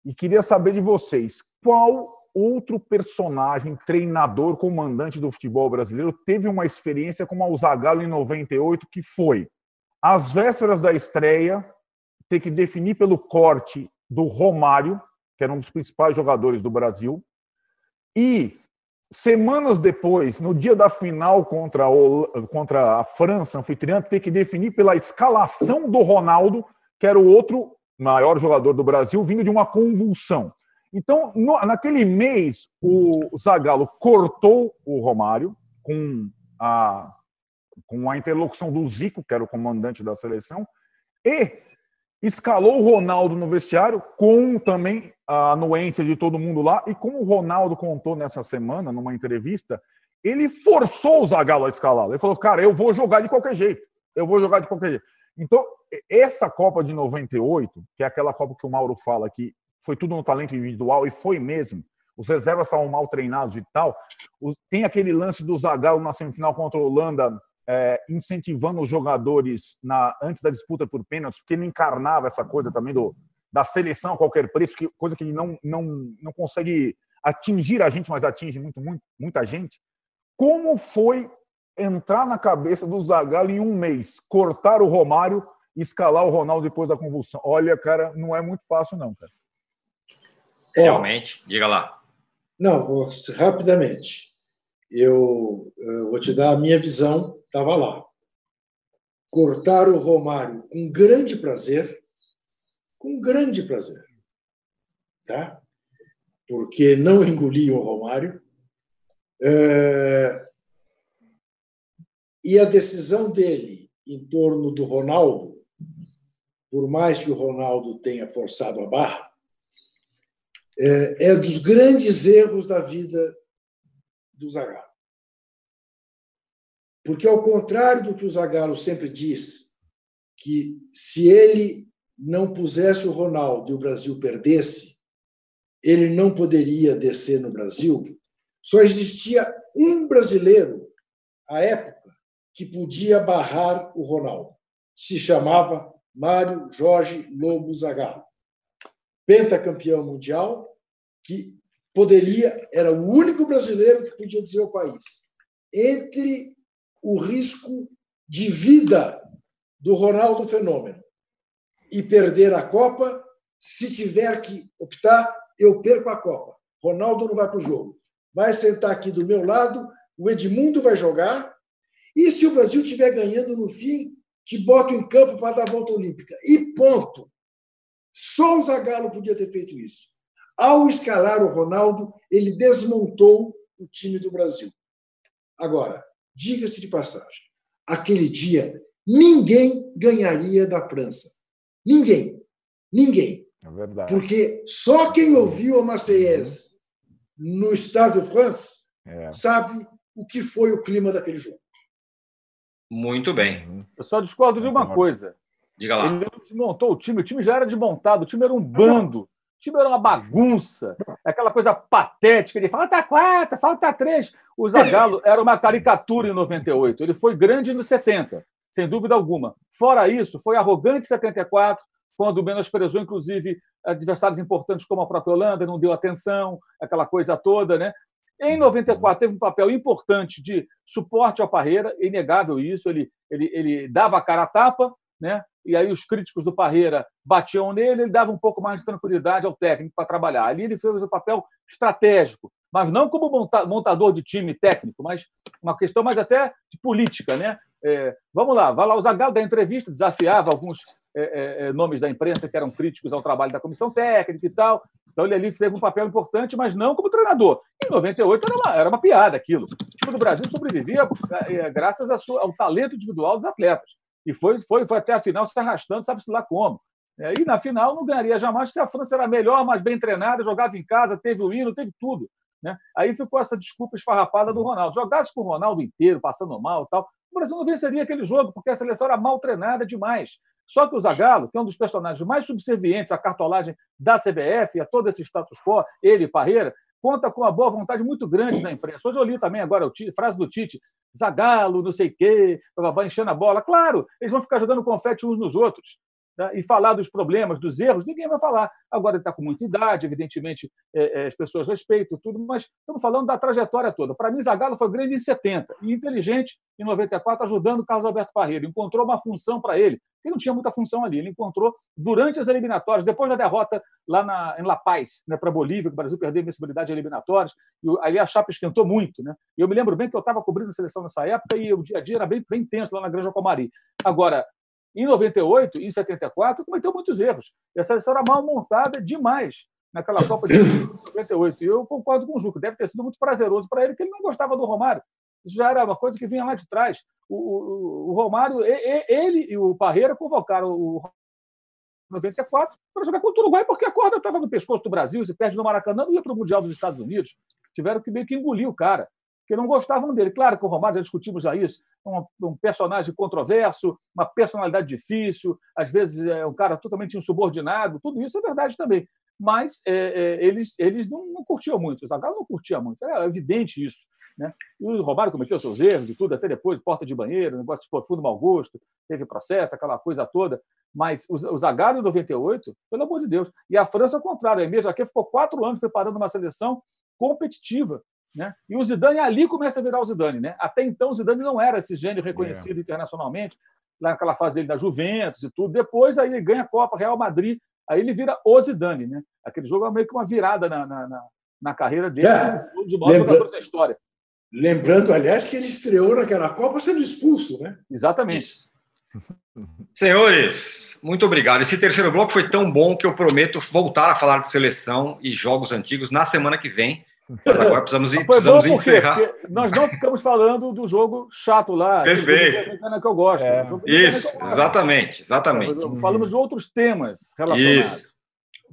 e queria saber de vocês, qual outro personagem, treinador, comandante do futebol brasileiro teve uma experiência como o Zagallo em 98, que foi às vésperas da estreia, ter que definir pelo corte do Romário, que era um dos principais jogadores do Brasil, e semanas depois, no dia da final contra, a, contra a França anfitriã, ter que definir pela escalação do Ronaldo, que era o outro maior jogador do Brasil, vindo de uma convulsão. Então, no, naquele mês, o Zagallo cortou o Romário com a com a interlocução do Zico, que era o comandante da seleção, e escalou o Ronaldo no vestiário, com também a anuência de todo mundo lá. E como o Ronaldo contou nessa semana, numa entrevista, ele forçou o Zagallo a escalá-lo. Ele falou, cara, eu vou jogar de qualquer jeito. Eu vou jogar de qualquer jeito. Então, essa Copa de 98, que é aquela Copa que o Mauro fala que foi tudo no talento individual, e foi mesmo, os reservas estavam mal treinados e tal, tem aquele lance do Zagallo na semifinal contra a Holanda, é, incentivando os jogadores na, antes da disputa por pênaltis, porque ele encarnava essa coisa também do, da seleção a qualquer preço, que, coisa que não, não, não consegue atingir a gente, mas atinge muito, muito, muita gente. Como foi entrar na cabeça do Zagallo em um mês, cortar o Romário e escalar o Ronaldo depois da convulsão? Olha, cara, não é muito fácil, não, cara. Realmente, diga lá. Não, vou rapidamente. Eu, eu vou te dar a minha visão, estava lá. Cortar o Romário com grande prazer, com grande prazer, tá? Porque não engoli o Romário. É... E a decisão dele em torno do Ronaldo, por mais que o Ronaldo tenha forçado a barra, é, é dos grandes erros da vida do Zagallo. Porque, ao contrário do que o Zagallo sempre diz, que se ele não pusesse o Ronaldo e o Brasil perdesse, ele não poderia descer no Brasil, só existia um brasileiro, à época, que podia barrar o Ronaldo. Se chamava Mário Jorge Lobo Zagallo. Pentacampeão mundial, que poderia, era o único brasileiro que podia dizer ao país: entre o risco de vida do Ronaldo Fenômeno e perder a Copa, se tiver que optar, eu perco a Copa. Ronaldo não vai para o jogo. Vai sentar aqui do meu lado, o Edmundo vai jogar, e se o Brasil estiver ganhando no fim, te boto em campo para dar a volta olímpica. E ponto. Só o Zagallo podia ter feito isso. Ao escalar o Ronaldo, ele desmontou o time do Brasil. Agora, diga-se de passagem, aquele dia ninguém ganharia da França. Ninguém. Ninguém. É verdade. Porque só quem ouviu a Marseillaise no Stade de France é. sabe o que foi o clima daquele jogo. Muito bem. Eu só discordo de uma coisa. Diga lá. Ele desmontou o time, o time já era desmontado, o time era um bando. O time era uma bagunça, aquela coisa patética. Ele fala, tá quatro, fala, tá três. O Zagallo era uma caricatura em 98. Ele foi grande nos 70, sem dúvida alguma. Fora isso, foi arrogante em 74, quando menosprezou, inclusive, adversários importantes como a própria Holanda, não deu atenção, aquela coisa toda, né? Em 94, teve um papel importante de suporte ao Parreira, inegável isso. Ele, ele, ele dava a cara a tapa, né? E aí os críticos do Parreira batiam nele, ele dava um pouco mais de tranquilidade ao técnico para trabalhar. Ali ele fez o papel estratégico, mas não como montador de time técnico, mas uma questão mais até de política. Né? É, vamos lá, vai lá, o Zagallo da entrevista desafiava alguns é, é, é, nomes da imprensa que eram críticos ao trabalho da comissão técnica e tal. Então ele ali teve um papel importante, mas não como treinador. Em 98 era uma, era uma piada aquilo. O time do Brasil sobrevivia é, graças ao talento individual dos atletas e foi, foi, foi até a final se arrastando, sabe-se lá como. É, e na final não ganharia jamais, porque a França era melhor, mais bem treinada, jogava em casa, teve o hino, teve tudo. Né? Aí ficou essa desculpa esfarrapada do Ronaldo. Jogasse com o Ronaldo inteiro, passando mal e tal, o Brasil não venceria aquele jogo, porque a seleção era mal treinada demais. Só que o Zagallo, que é um dos personagens mais subservientes à cartolagem da CBF, a todo esse status quo, ele e Parreira, conta com uma boa vontade muito grande da imprensa. Hoje eu li também agora a frase do Tite, Zagalo, não sei o quê, enchendo a bola. Claro, eles vão ficar jogando confete uns nos outros né? e falar dos problemas, dos erros, ninguém vai falar. Agora ele está com muita idade, evidentemente é, é, as pessoas respeitam tudo, mas estamos falando da trajetória toda. Para mim, Zagallo foi grande em 70 e inteligente em 94, ajudando o Carlos Alberto Parreira. Encontrou uma função para ele, que não tinha muita função ali. Ele encontrou durante as eliminatórias, depois da derrota lá na, em La Paz, né, para a Bolívia, que o Brasil perdeu a invencibilidade eliminatórias, e ali a chapa esquentou muito. Né? Eu me lembro bem que eu estava cobrindo a seleção nessa época e o dia a dia era bem, bem tenso lá na Granja Comari. Agora, em 98 e em 74, cometeu muitos erros. E a seleção era mal montada demais naquela Copa de 98. E eu concordo com o Juca, deve ter sido muito prazeroso para ele, que ele não gostava do Romário. Isso já era uma coisa que vinha lá de trás. O, o, o Romário, ele e o Parreira convocaram o 94 para jogar contra o Uruguai, porque a corda estava no pescoço do Brasil, se perde no Maracanã, não ia para o Mundial dos Estados Unidos. Tiveram que meio que engolir o cara. Que não gostavam dele. Claro que o Romário, já discutimos já isso, é um, um personagem controverso, uma personalidade difícil, às vezes é um cara totalmente insubordinado, tudo isso é verdade também. Mas é, é, eles, eles não, não curtiam muito, o Zagallo não curtia muito, é evidente isso. Né? E o Romário cometeu seus erros e tudo, até depois, porta de banheiro, negócio de profundo mau gosto, teve processo, aquela coisa toda. Mas o Zagallo em 98, pelo amor de Deus. E a França, ao contrário, a mesmo aqui ficou quatro anos preparando uma seleção competitiva. Né? E o Zidane ali começa a virar o Zidane. Né? Até então, o Zidane não era esse gênio reconhecido é. internacionalmente, lá naquela fase dele da Juventus e tudo. Depois, aí ele ganha a Copa Real Madrid, aí ele vira o Zidane. Né? Aquele jogo é meio que uma virada na, na, na, na carreira dele, é. de modo Lembra... da história. Lembrando, aliás, que ele estreou naquela Copa sendo expulso, né? Exatamente. Senhores, muito obrigado. Esse terceiro bloco foi tão bom que eu prometo voltar a falar de seleção e jogos antigos na semana que vem. Mas agora precisamos, foi precisamos bom encerrar. Porque nós não ficamos falando do jogo chato lá. Perfeito. Que eu gosto. É. Isso, exatamente, exatamente. Falamos de outros temas relacionados. Isso.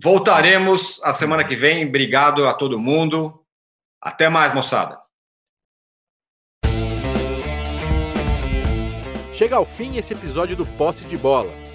Voltaremos a semana que vem. Obrigado a todo mundo. Até mais, moçada. Chega ao fim esse episódio do Posse de Bola.